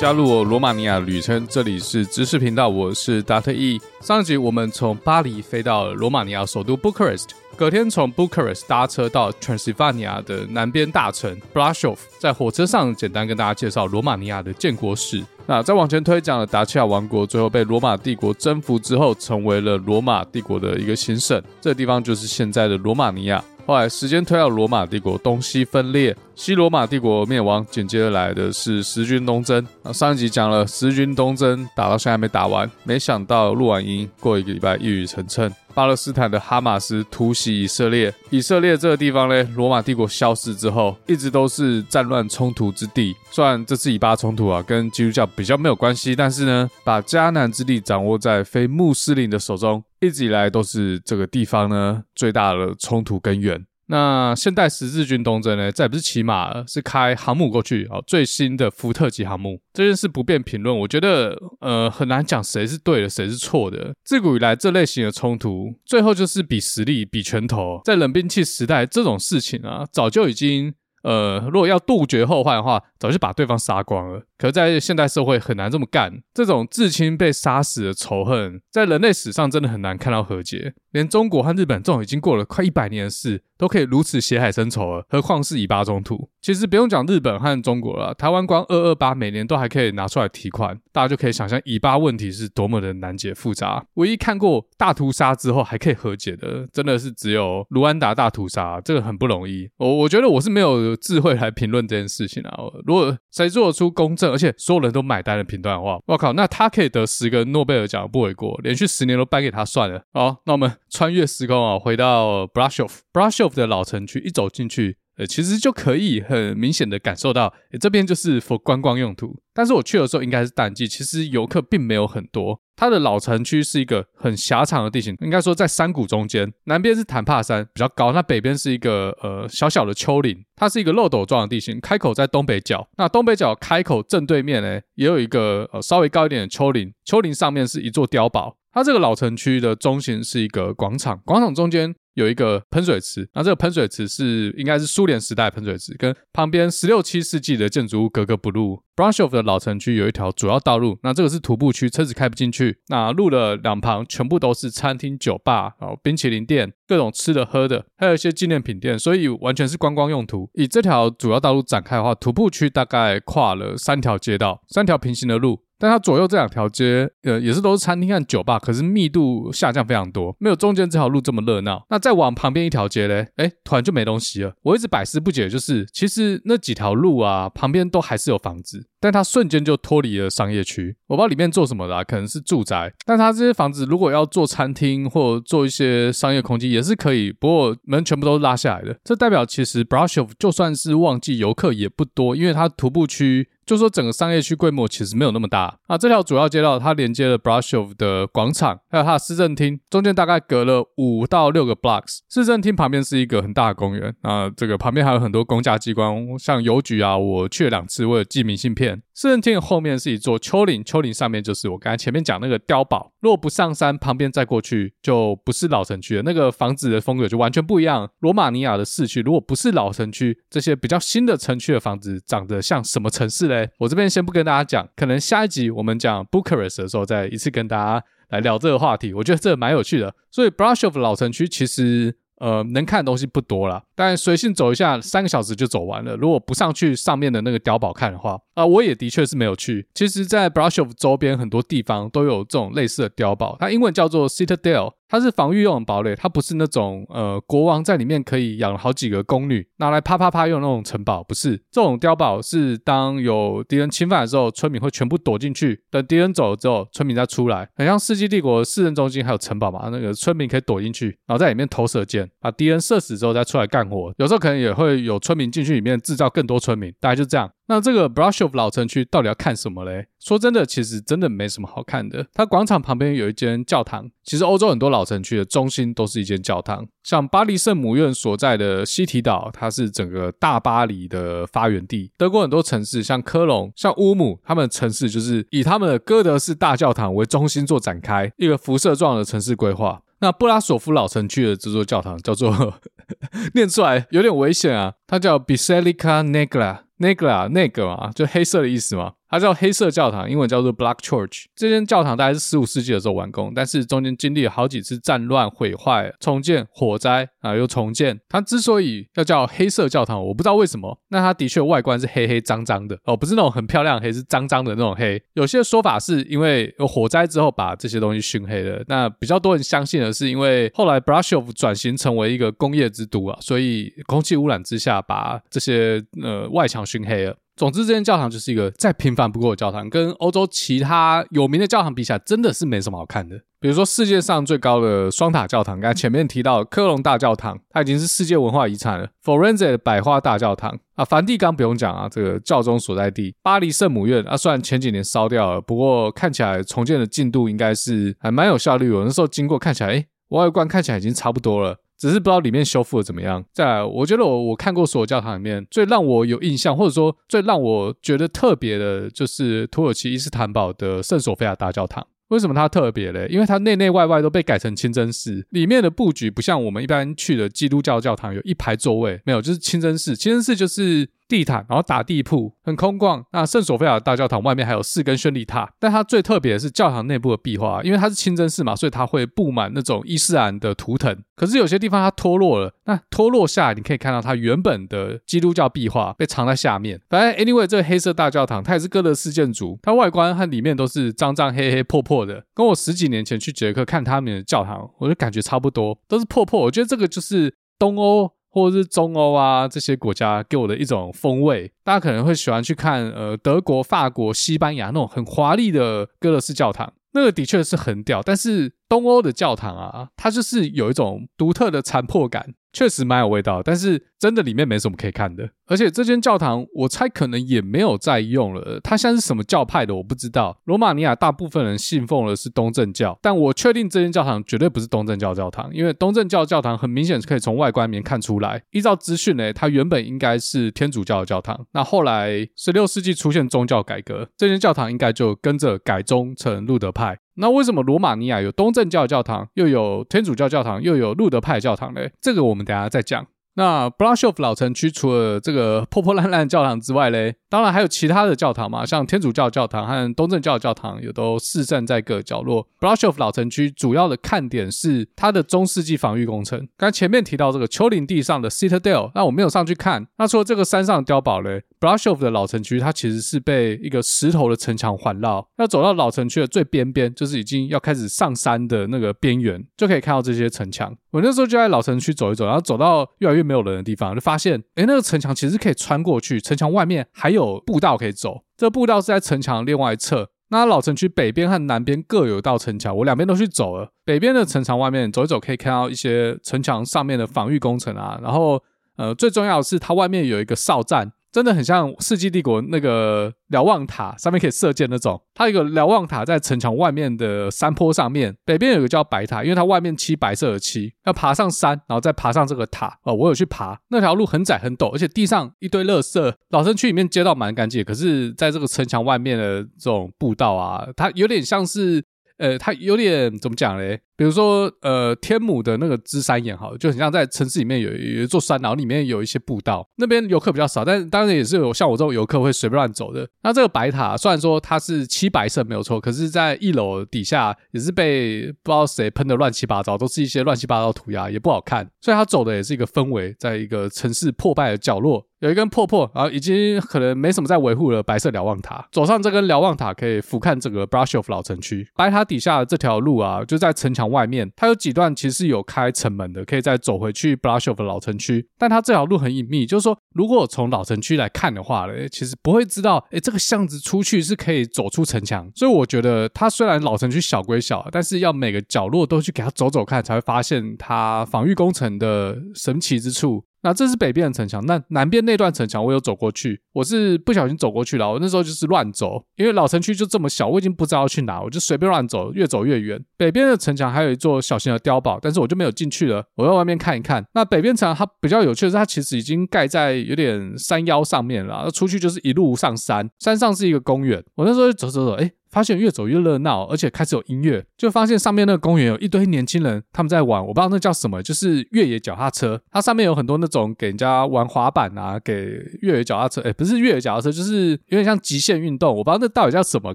加入我罗马尼亚旅程，这里是知识频道，我是 Dr. E。上一集我们从巴黎飞到罗马尼亚首都 Bucharest，隔天从 Bucharest 搭车到 Transylvania 的南边大城 Brasov，在火车上简单跟大家介绍罗马尼亚的建国史。那再往前推，讲了达契亚王国最后被罗马帝国征服之后，成为了罗马帝国的一个行省，这地方就是现在的罗马尼亚。后来时间推到罗马帝国东西分裂，西罗马帝国灭亡，紧接着来的是十军东征。那上一集讲了十军东征打到现在还没打完，没想到录完音过一个礼拜一语成谶，巴勒斯坦的哈马斯突袭以色列。以色列这个地方呢，罗马帝国消失之后，一直都是战乱冲突之地。虽然这次以巴冲突啊跟基督教比较没有关系，但是呢，把迦南之地掌握在非穆斯林的手中。一直以来都是这个地方呢最大的冲突根源。那现代十字军东征呢，再不是骑马了，是开航母过去哦。最新的福特级航母这件事不便评论。我觉得呃很难讲谁是对的，谁是错的。自古以来这类型的冲突，最后就是比实力、比拳头。在冷兵器时代，这种事情啊，早就已经。呃，如果要杜绝后患的话，早就把对方杀光了。可在现代社会很难这么干，这种至亲被杀死的仇恨，在人类史上真的很难看到和解。连中国和日本这种已经过了快一百年的事，都可以如此血海深仇了，何况是以巴冲突？其实不用讲日本和中国了，台湾光二二八每年都还可以拿出来提款，大家就可以想象以巴问题是多么的难解复杂。唯一看过大屠杀之后还可以和解的，真的是只有卢安达大屠杀，这个很不容易。我我觉得我是没有智慧来评论这件事情啊。如果谁做得出公正，而且所有人都买单的评断的话，我靠，那他可以得十个诺贝尔奖不为过，连续十年都颁给他算了。好，那我们穿越时空啊，回到 Brasov，Brasov 的老城区，一走进去。呃，其实就可以很明显的感受到，诶，这边就是 for 观光用途。但是我去的时候应该是淡季，其实游客并没有很多。它的老城区是一个很狭长的地形，应该说在山谷中间，南边是坦帕山比较高，那北边是一个呃小小的丘陵，它是一个漏斗状的地形，开口在东北角。那东北角开口正对面呢，也有一个呃稍微高一点的丘陵，丘陵上面是一座碉堡。它这个老城区的中心是一个广场，广场中间。有一个喷水池，那这个喷水池是应该是苏联时代喷水池，跟旁边十六七世纪的建筑物格格不入。Brasov 的老城区有一条主要道路，那这个是徒步区，车子开不进去。那路的两旁全部都是餐厅、酒吧，然后冰淇淋店，各种吃的喝的，还有一些纪念品店，所以完全是观光用途。以这条主要道路展开的话，徒步区大概跨了三条街道，三条平行的路。但它左右这两条街，呃，也是都是餐厅和酒吧，可是密度下降非常多，没有中间这条路这么热闹。那再往旁边一条街嘞，诶，突然就没东西了。我一直百思不解，就是其实那几条路啊，旁边都还是有房子，但它瞬间就脱离了商业区。我不知道里面做什么的啊，可能是住宅。但它这些房子如果要做餐厅或做一些商业空间也是可以，不过门全部都是拉下来的。这代表其实 Brasov 就算是旺季游客也不多，因为它徒步区。就说整个商业区规模其实没有那么大啊，这条主要街道它连接了 brashov 的广场，还有它的市政厅，中间大概隔了五到六个 blocks。市政厅旁边是一个很大的公园啊，这个旁边还有很多公家机关，像邮局啊，我去了两次，为了寄明信片。市政厅后面是一座丘陵，丘陵上面就是我刚才前面讲那个碉堡。如果不上山，旁边再过去就不是老城区了，那个房子的风格就完全不一样。罗马尼亚的市区如果不是老城区，这些比较新的城区的房子长得像什么城市嘞？我这边先不跟大家讲，可能下一集我们讲 Bucharest 的时候，再一次跟大家来聊这个话题。我觉得这蛮有趣的。所以 Brashov 老城区其实呃能看的东西不多啦，但随性走一下，三个小时就走完了。如果不上去上面的那个碉堡看的话，啊，我也的确是没有去。其实，在 Brashov 周边很多地方都有这种类似的碉堡，它英文叫做 Citadel。它是防御用的堡垒，它不是那种呃国王在里面可以养好几个宫女拿来啪啪啪用那种城堡，不是？这种碉堡是当有敌人侵犯的时候，村民会全部躲进去，等敌人走了之后，村民再出来，很像世纪帝国市政中心还有城堡嘛，那个村民可以躲进去，然后在里面投射箭，把敌人射死之后再出来干活，有时候可能也会有村民进去里面制造更多村民，大概就这样。那这个 Brasov 老城区到底要看什么嘞？说真的，其实真的没什么好看的。它广场旁边有一间教堂。其实欧洲很多老城区的中心都是一间教堂，像巴黎圣母院所在的西堤岛，它是整个大巴黎的发源地。德国很多城市，像科隆、像乌姆，他们的城市就是以他们的哥德式大教堂为中心做展开，一个辐射状的城市规划。那布拉索夫老城区的这座教堂叫做，念出来有点危险啊，它叫 Biserica Negra。那个啊，那个嘛，就黑色的意思嘛。它叫黑色教堂，英文叫做 Black Church。这间教堂大概是十五世纪的时候完工，但是中间经历了好几次战乱、毁坏、重建、火灾啊，又重建。它之所以要叫黑色教堂，我不知道为什么。那它的确外观是黑黑脏脏的哦，不是那种很漂亮黑，是脏脏的那种黑。有些说法是因为有火灾之后把这些东西熏黑了。那比较多人相信的是，因为后来 Brașov 转型成为一个工业之都啊，所以空气污染之下把这些呃外墙熏黑了。总之，这间教堂就是一个再平凡不过的教堂，跟欧洲其他有名的教堂比起来，真的是没什么好看的。比如说，世界上最高的双塔教堂，刚才前面提到科隆大教堂，它已经是世界文化遗产了。佛罗伦萨的百花大教堂啊，梵蒂冈不用讲啊，这个教宗所在地。巴黎圣母院啊，虽然前几年烧掉了，不过看起来重建的进度应该是还蛮有效率。有那时候经过看起来，诶，外观看起来已经差不多了。只是不知道里面修复的怎么样。再来，我觉得我我看过所有教堂里面最让我有印象，或者说最让我觉得特别的，就是土耳其伊斯坦堡的圣索菲亚大教堂。为什么它特别嘞？因为它内内外外都被改成清真寺，里面的布局不像我们一般去的基督教教堂有一排座位，没有，就是清真寺。清真寺就是。地毯，然后打地铺，很空旷。那圣索菲亚大教堂外面还有四根宣礼塔，但它最特别的是教堂内部的壁画，因为它是清真寺嘛，所以它会布满那种伊斯兰的图腾。可是有些地方它脱落了，那脱落下来，你可以看到它原本的基督教壁画被藏在下面。反正 anyway，这个黑色大教堂它也是哥德式建筑，它外观和里面都是脏脏黑黑破破的，跟我十几年前去捷克看他们的教堂，我就感觉差不多，都是破破。我觉得这个就是东欧。或者是中欧啊，这些国家给我的一种风味，大家可能会喜欢去看呃德国、法国、西班牙那种很华丽的哥德式教堂，那个的确是很屌。但是东欧的教堂啊，它就是有一种独特的残破感。确实蛮有味道，但是真的里面没什么可以看的。而且这间教堂，我猜可能也没有在用了。它像是什么教派的，我不知道。罗马尼亚大部分人信奉的是东正教，但我确定这间教堂绝对不是东正教教堂，因为东正教教堂很明显是可以从外观里面看出来。依照资讯呢，它原本应该是天主教的教堂。那后来十六世纪出现宗教改革，这间教堂应该就跟着改宗成路德派。那为什么罗马尼亚有东正教教堂，又有天主教教堂，又有路德派教堂呢？这个我们等下再讲。那 Brașov 老城区除了这个破破烂烂教堂之外嘞，当然还有其他的教堂嘛，像天主教教堂和东正教教堂也都四散在各角落。Brașov 老城区主要的看点是它的中世纪防御工程。刚前面提到这个丘陵地上的 Citadel，那我没有上去看。那除了这个山上碉堡嘞 Brushov 的老城区它其实是被一个石头的城墙环绕。要走到老城区的最边边，就是已经要开始上山的那个边缘，就可以看到这些城墙。我那时候就在老城区走一走，然后走到越来越没有人的地方，就发现，哎，那个城墙其实可以穿过去，城墙外面还有步道可以走。这步道是在城墙另外一侧。那老城区北边和南边各有一道城墙，我两边都去走了。北边的城墙外面走一走，可以看到一些城墙上面的防御工程啊。然后，呃，最重要的是它外面有一个哨站。真的很像《世纪帝国》那个瞭望塔，上面可以射箭那种。它有一个瞭望塔在城墙外面的山坡上面，北边有个叫白塔，因为它外面漆白色的漆，要爬上山，然后再爬上这个塔。哦，我有去爬，那条路很窄很陡，而且地上一堆垃圾。老城区里面街道蛮干净，可是在这个城墙外面的这种步道啊，它有点像是，呃，它有点怎么讲嘞？比如说，呃，天母的那个芝山岩，好，就很像在城市里面有有一座山，然后里面有一些步道，那边游客比较少，但是当然也是有像我这种游客会随便乱走的。那这个白塔虽然说它是漆白色没有错，可是在一楼底下也是被不知道谁喷的乱七八糟，都是一些乱七八糟涂鸦，也不好看。所以它走的也是一个氛围，在一个城市破败的角落，有一根破破，然后已经可能没什么在维护了白色瞭望塔。走上这根瞭望塔，可以俯瞰整个 Brush of 老城区。白塔底下这条路啊，就在城墙。外面它有几段其实是有开城门的，可以再走回去 Brașov 老城区。但它这条路很隐秘，就是说，如果从老城区来看的话呢，其实不会知道，哎，这个巷子出去是可以走出城墙。所以我觉得它虽然老城区小归小，但是要每个角落都去给它走走看，才会发现它防御工程的神奇之处。那这是北边的城墙，那南边那段城墙我有走过去，我是不小心走过去了。我那时候就是乱走，因为老城区就这么小，我已经不知道去哪，我就随便乱走，越走越远。北边的城墙还有一座小型的碉堡，但是我就没有进去了，我在外面看一看。那北边城墙它比较有趣的是，它其实已经盖在有点山腰上面了，出去就是一路上山，山上是一个公园。我那时候就走走走，哎，发现越走越热闹，而且开始有音乐，就发现上面那个公园有一堆年轻人，他们在玩，我不知道那叫什么，就是越野脚踏车。它上面有很多那种给人家玩滑板啊，给越野脚踏车，哎，不是越野脚踏车，就是有点像极限运动，我不知道那到底叫什么，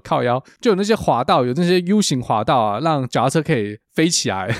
靠腰，就有那些滑道，有那些 U 型滑道啊，让脚踏车可以飞起来。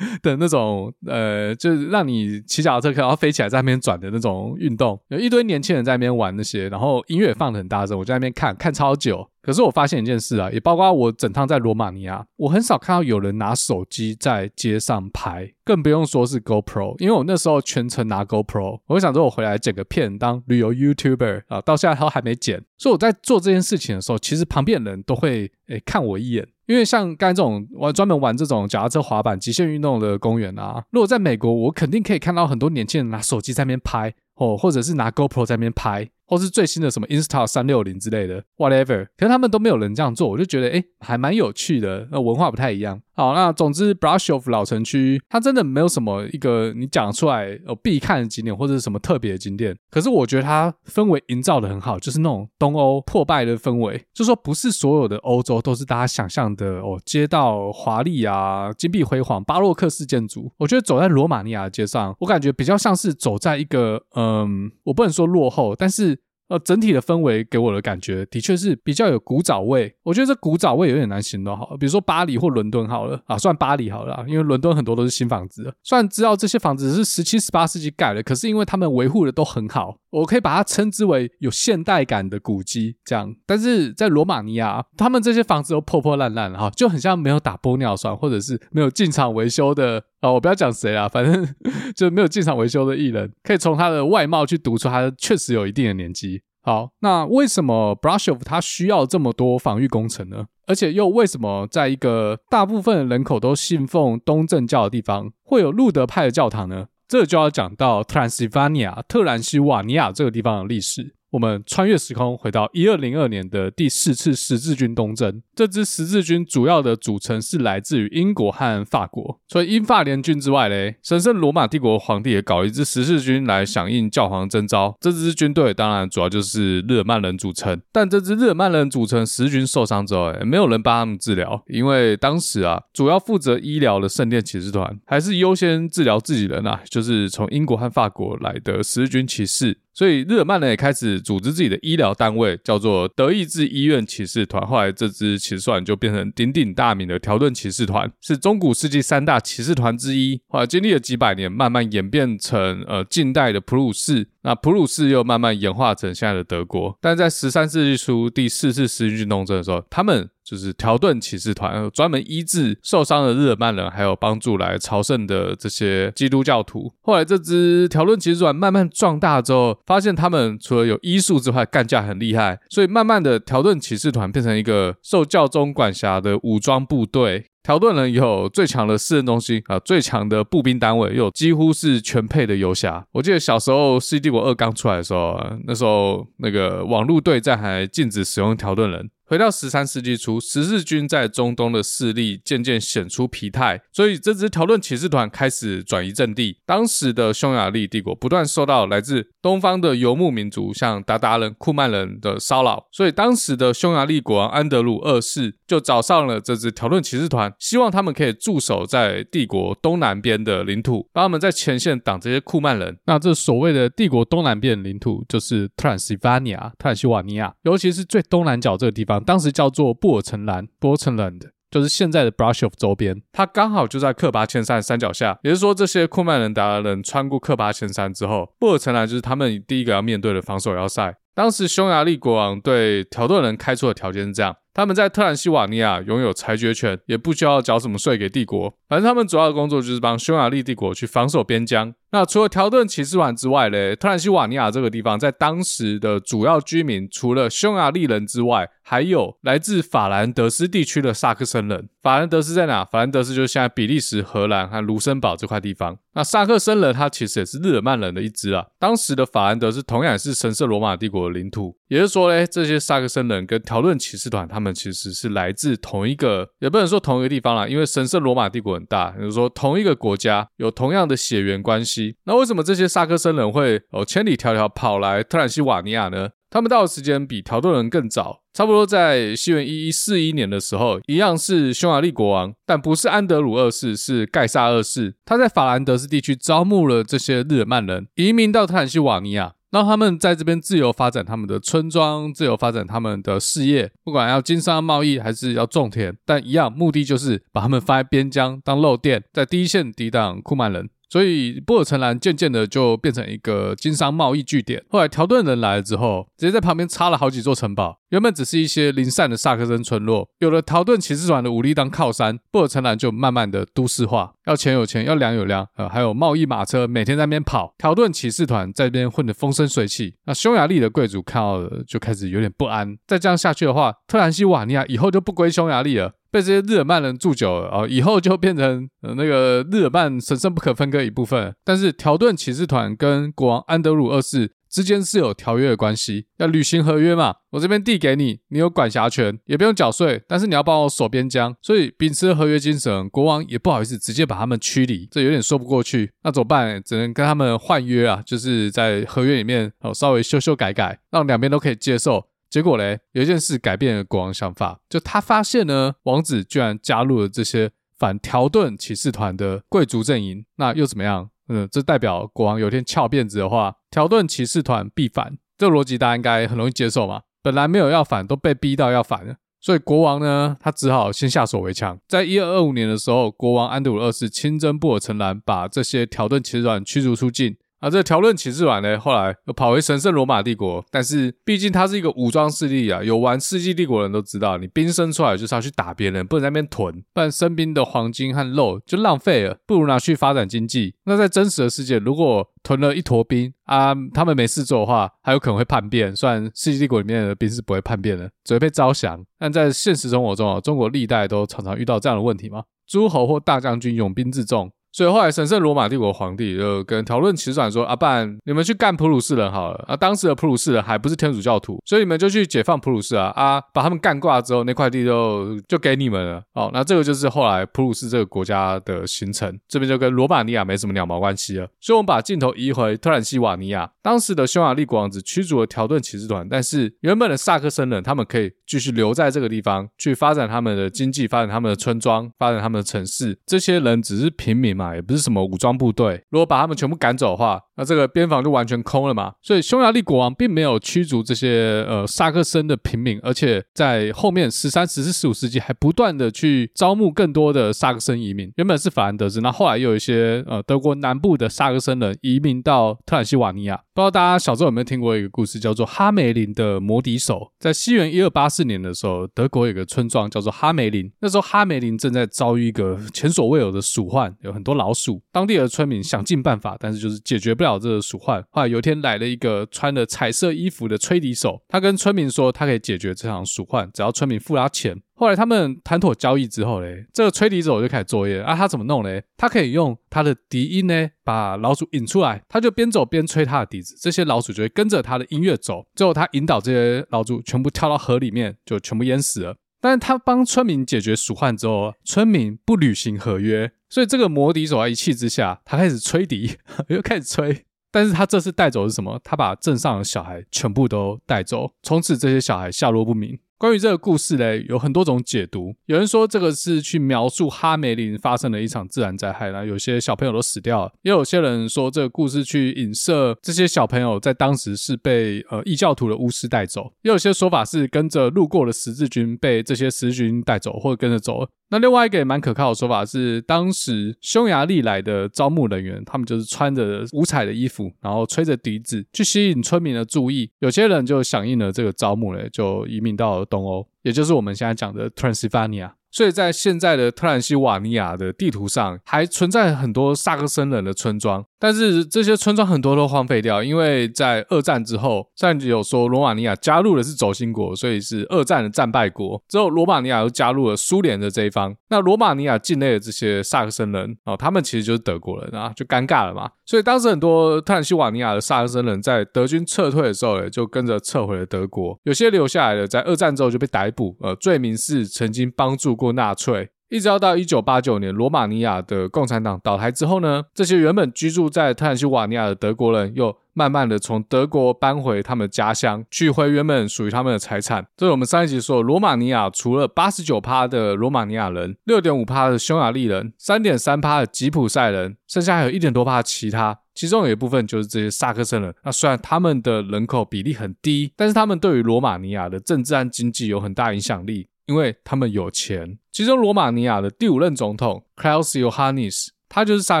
的那种呃，就是让你骑脚踏车可以然后飞起来在那边转的那种运动，有一堆年轻人在那边玩那些，然后音乐放得很大声，我在那边看看超久。可是我发现一件事啊，也包括我整趟在罗马尼亚，我很少看到有人拿手机在街上拍，更不用说是 GoPro，因为我那时候全程拿 GoPro，我想说我回来剪个片当旅游 YouTuber 啊，到现在他还没剪，所以我在做这件事情的时候，其实旁边的人都会诶、看我一眼。因为像刚才这种玩专门玩这种脚踏车滑板极限运动的公园啊，如果在美国，我肯定可以看到很多年轻人拿手机在那边拍哦，或者是拿 GoPro 在那边拍。或是最新的什么 Insta 三六零之类的，whatever，可是他们都没有人这样做，我就觉得诶还蛮有趣的，那文化不太一样。好，那总之 Brasov 老城区它真的没有什么一个你讲出来有必看的景点或者是什么特别的景点，可是我觉得它氛围营造的很好，就是那种东欧破败的氛围，就说不是所有的欧洲都是大家想象的哦，街道华丽啊，金碧辉煌，巴洛克式建筑。我觉得走在罗马尼亚的街上，我感觉比较像是走在一个嗯，我不能说落后，但是。呃，整体的氛围给我的感觉的确是比较有古早味。我觉得这古早味有点难形容，好，比如说巴黎或伦敦好了啊，算巴黎好了啊，因为伦敦很多都是新房子。虽然知道这些房子是十七、十八世纪盖的，可是因为他们维护的都很好，我可以把它称之为有现代感的古迹这样。但是在罗马尼亚，他们这些房子都破破烂烂哈，就很像没有打玻尿酸或者是没有进场维修的。啊，我不要讲谁啊，反正就没有进场维修的艺人，可以从他的外貌去读出他确实有一定的年纪。好，那为什么 Brushov 他需要这么多防御工程呢？而且又为什么在一个大部分人口都信奉东正教的地方，会有路德派的教堂呢？这就要讲到特兰西瓦尼亚特兰西瓦尼亚这个地方的历史。我们穿越时空回到一二零二年的第四次十字军东征，这支十字军主要的组成是来自于英国和法国。除了英法联军之外嘞，神圣罗马帝国皇帝也搞一支十字军来响应教皇征召。这支军队当然主要就是日耳曼人组成，但这支日耳曼人组成十字军受伤之后，哎，没有人帮他们治疗，因为当时啊，主要负责医疗的圣殿骑士团还是优先治疗自己人啊，就是从英国和法国来的十字军骑士。所以日耳曼人也开始组织自己的医疗单位，叫做德意志医院骑士团。后来这支骑士团就变成鼎鼎大名的条顿骑士团，是中古世纪三大骑士团之一。后来经历了几百年，慢慢演变成呃近代的普鲁士。那普鲁士又慢慢演化成现在的德国。但在十三世纪初第四次十字军东征的时候，他们。就是条顿骑士团，专门医治受伤的日耳曼人，还有帮助来朝圣的这些基督教徒。后来，这支条顿骑士团慢慢壮大之后，发现他们除了有医术之外，干架很厉害，所以慢慢的条顿骑士团变成一个受教宗管辖的武装部队。条顿人有最强的私人中心啊，最强的步兵单位，又有几乎是全配的游侠。我记得小时候《世纪帝国二》刚出来的时候，那时候那个网络对战还禁止使用条顿人。回到十三世纪初，十字军在中东的势力渐渐显出疲态，所以这支条顿骑士团开始转移阵地。当时的匈牙利帝国不断受到来自东方的游牧民族，像鞑靼人、库曼人的骚扰，所以当时的匈牙利国王安德鲁二世就找上了这支条顿骑士团，希望他们可以驻守在帝国东南边的领土，帮他们在前线挡这些库曼人。那这所谓的帝国东南边领土，就是特兰西瓦尼亚特兰西瓦尼亚，尤其是最东南角这个地方。当时叫做布尔城兰 b o r t l a n d 就是现在的 Brush of 周边，它刚好就在克巴千山山脚下。也就是说，这些库曼人、韃靼人穿过克巴千山之后，布尔城兰就是他们第一个要面对的防守要塞。当时匈牙利国王对条顿人开出的条件是这样：他们在特兰西瓦尼亚拥有裁决权，也不需要缴什么税给帝国，反正他们主要的工作就是帮匈牙利帝国去防守边疆。那除了条顿骑士团之外嘞，特兰西瓦尼亚这个地方在当时的主要居民，除了匈牙利人之外，还有来自法兰德斯地区的萨克森人。法兰德斯在哪？法兰德斯就是现在比利时、荷兰和卢森堡这块地方。那萨克森人他其实也是日耳曼人的一支啊。当时的法兰德斯同样也是神圣罗马帝国的领土。也就是说嘞，这些萨克森人跟条顿骑士团，他们其实是来自同一个，也不能说同一个地方啦，因为神圣罗马帝国很大，也就是说同一个国家有同样的血缘关系。那为什么这些萨克森人会哦千里迢迢跑来特兰西瓦尼亚呢？他们到的时间比条顿人更早，差不多在西元一一四一年的时候，一样是匈牙利国王，但不是安德鲁二世，是盖萨二世。他在法兰德斯地区招募了这些日耳曼人，移民到特兰西瓦尼亚。让他们在这边自由发展他们的村庄，自由发展他们的事业，不管要经商贸易还是要种田，但一样目的就是把他们放在边疆当肉垫，在第一线抵挡库曼人。所以波尔城兰渐渐的就变成一个经商贸易据点。后来条顿人来了之后，直接在旁边插了好几座城堡。原本只是一些零散的萨克森村落，有了条顿骑士团的武力当靠山，布尔城南就慢慢的都市化。要钱有钱，要粮有粮，呃，还有贸易马车每天在那边跑。条顿骑士团在这边混得风生水起。那匈牙利的贵族看到了，就开始有点不安。再这样下去的话，特兰西瓦尼亚以后就不归匈牙利了。被这些日耳曼人住久了啊，以后就变成呃那个日耳曼神圣不可分割一部分。但是条顿骑士团跟国王安德鲁二世之间是有条约的关系，要履行合约嘛。我这边递给你，你有管辖权，也不用缴税，但是你要帮我守边疆。所以秉持合约精神，国王也不好意思直接把他们驱离，这有点说不过去。那怎么办？只能跟他们换约啊，就是在合约里面哦稍微修修改改，让两边都可以接受。结果嘞，有一件事改变了国王想法，就他发现呢，王子居然加入了这些反条顿骑士团的贵族阵营，那又怎么样？嗯，这代表国王有天翘辫子的话，条顿骑士团必反。这逻辑大家应该很容易接受嘛。本来没有要反，都被逼到要反了，所以国王呢，他只好先下手为强。在一二二五年的时候，国王安德鲁二世亲征布尔城兰，把这些条顿骑士团驱逐出境。啊，这条顿骑士团呢，后来又跑回神圣罗马帝国。但是毕竟它是一个武装势力啊，有玩世纪帝国的人都知道，你兵生出来就是要去打别人，不能在那边囤，不然生兵的黄金和肉就浪费了，不如拿去发展经济。那在真实的世界，如果囤了一坨兵啊，他们没事做的话，还有可能会叛变。虽然世纪帝国里面的兵是不会叛变的，只会被招降。但在现实生活中啊，中国历代都常常遇到这样的问题嘛，诸侯或大将军拥兵自重。所以后来，神圣罗马帝国皇帝就跟条顿骑士团说：“啊，不然你们去干普鲁士人好了。啊，当时的普鲁士人还不是天主教徒，所以你们就去解放普鲁士啊！啊，把他们干挂之后，那块地就就给你们了。哦，那这个就是后来普鲁士这个国家的形成，这边就跟罗马尼亚没什么两毛关系了。所以，我们把镜头移回特兰西瓦尼亚，当时的匈牙利国王只驱逐了条顿骑士团，但是原本的萨克森人他们可以继续留在这个地方，去发展他们的经济，发展他们的村庄，发展他们的城市。这些人只是平民嘛，也不是什么武。装部队，如果把他们全部赶走的话，那这个边防就完全空了嘛。所以匈牙利国王并没有驱逐这些呃萨克森的平民，而且在后面十三、十四、十五世纪还不断的去招募更多的萨克森移民。原本是法兰德斯，那后来又有一些呃德国南部的萨克森人移民到特兰西瓦尼亚。不知道大家小时候有没有听过一个故事，叫做哈梅林的魔笛手。在西元一二八四年的时候，德国有个村庄叫做哈梅林，那时候哈梅林正在遭遇一个前所未有的鼠患，有很多老鼠。当地的村民想尽办法，但是就是解决不了这个鼠患。后来有一天来了一个穿着彩色衣服的吹笛手，他跟村民说，他可以解决这场鼠患，只要村民付他钱。后来他们谈妥交易之后嘞，这个吹笛手就开始作业啊。他怎么弄嘞？他可以用他的笛音呢，把老鼠引出来。他就边走边吹他的笛子，这些老鼠就会跟着他的音乐走。最后他引导这些老鼠全部跳到河里面，就全部淹死了。但是他帮村民解决鼠患之后，村民不履行合约。所以这个魔笛手啊，一气之下，他开始吹笛，又开始吹。但是他这次带走是什么？他把镇上的小孩全部都带走，从此这些小孩下落不明。关于这个故事嘞，有很多种解读。有人说这个是去描述哈梅林发生了一场自然灾害，然后有些小朋友都死掉了。也有些人说这个故事去影射这些小朋友在当时是被呃异教徒的巫师带走。也有些说法是跟着路过的十字军被这些十字军带走，或者跟着走。那另外一个也蛮可靠的说法是，当时匈牙利来的招募人员，他们就是穿着五彩的衣服，然后吹着笛子，去吸引村民的注意。有些人就响应了这个招募嘞，就移民到东欧，也就是我们现在讲的 Transylvania。所以在现在的特兰西瓦尼亚的地图上，还存在很多萨克森人的村庄。但是这些村庄很多都荒废掉，因为在二战之后，上集有说罗马尼亚加入的是轴心国，所以是二战的战败国。之后罗马尼亚又加入了苏联的这一方。那罗马尼亚境内的这些萨克森人哦，他们其实就是德国人啊，就尴尬了嘛。所以当时很多特兰西瓦尼亚的萨克森人在德军撤退的时候，就跟着撤回了德国。有些留下来的，在二战之后就被逮捕，呃，罪名是曾经帮助过纳粹。一直要到一九八九年罗马尼亚的共产党倒台之后呢，这些原本居住在特兰西瓦尼亚的德国人又慢慢的从德国搬回他们的家乡，取回原本属于他们的财产。这是我们上一集说，罗马尼亚除了八十九趴的罗马尼亚人，六点五趴的匈牙利人，三点三趴的吉普赛人，剩下还有一点多趴其他，其中有一部分就是这些萨克森人。那虽然他们的人口比例很低，但是他们对于罗马尼亚的政治和经济有很大影响力，因为他们有钱。其中，罗马尼亚的第五任总统 Klaus Ioannis，他就是萨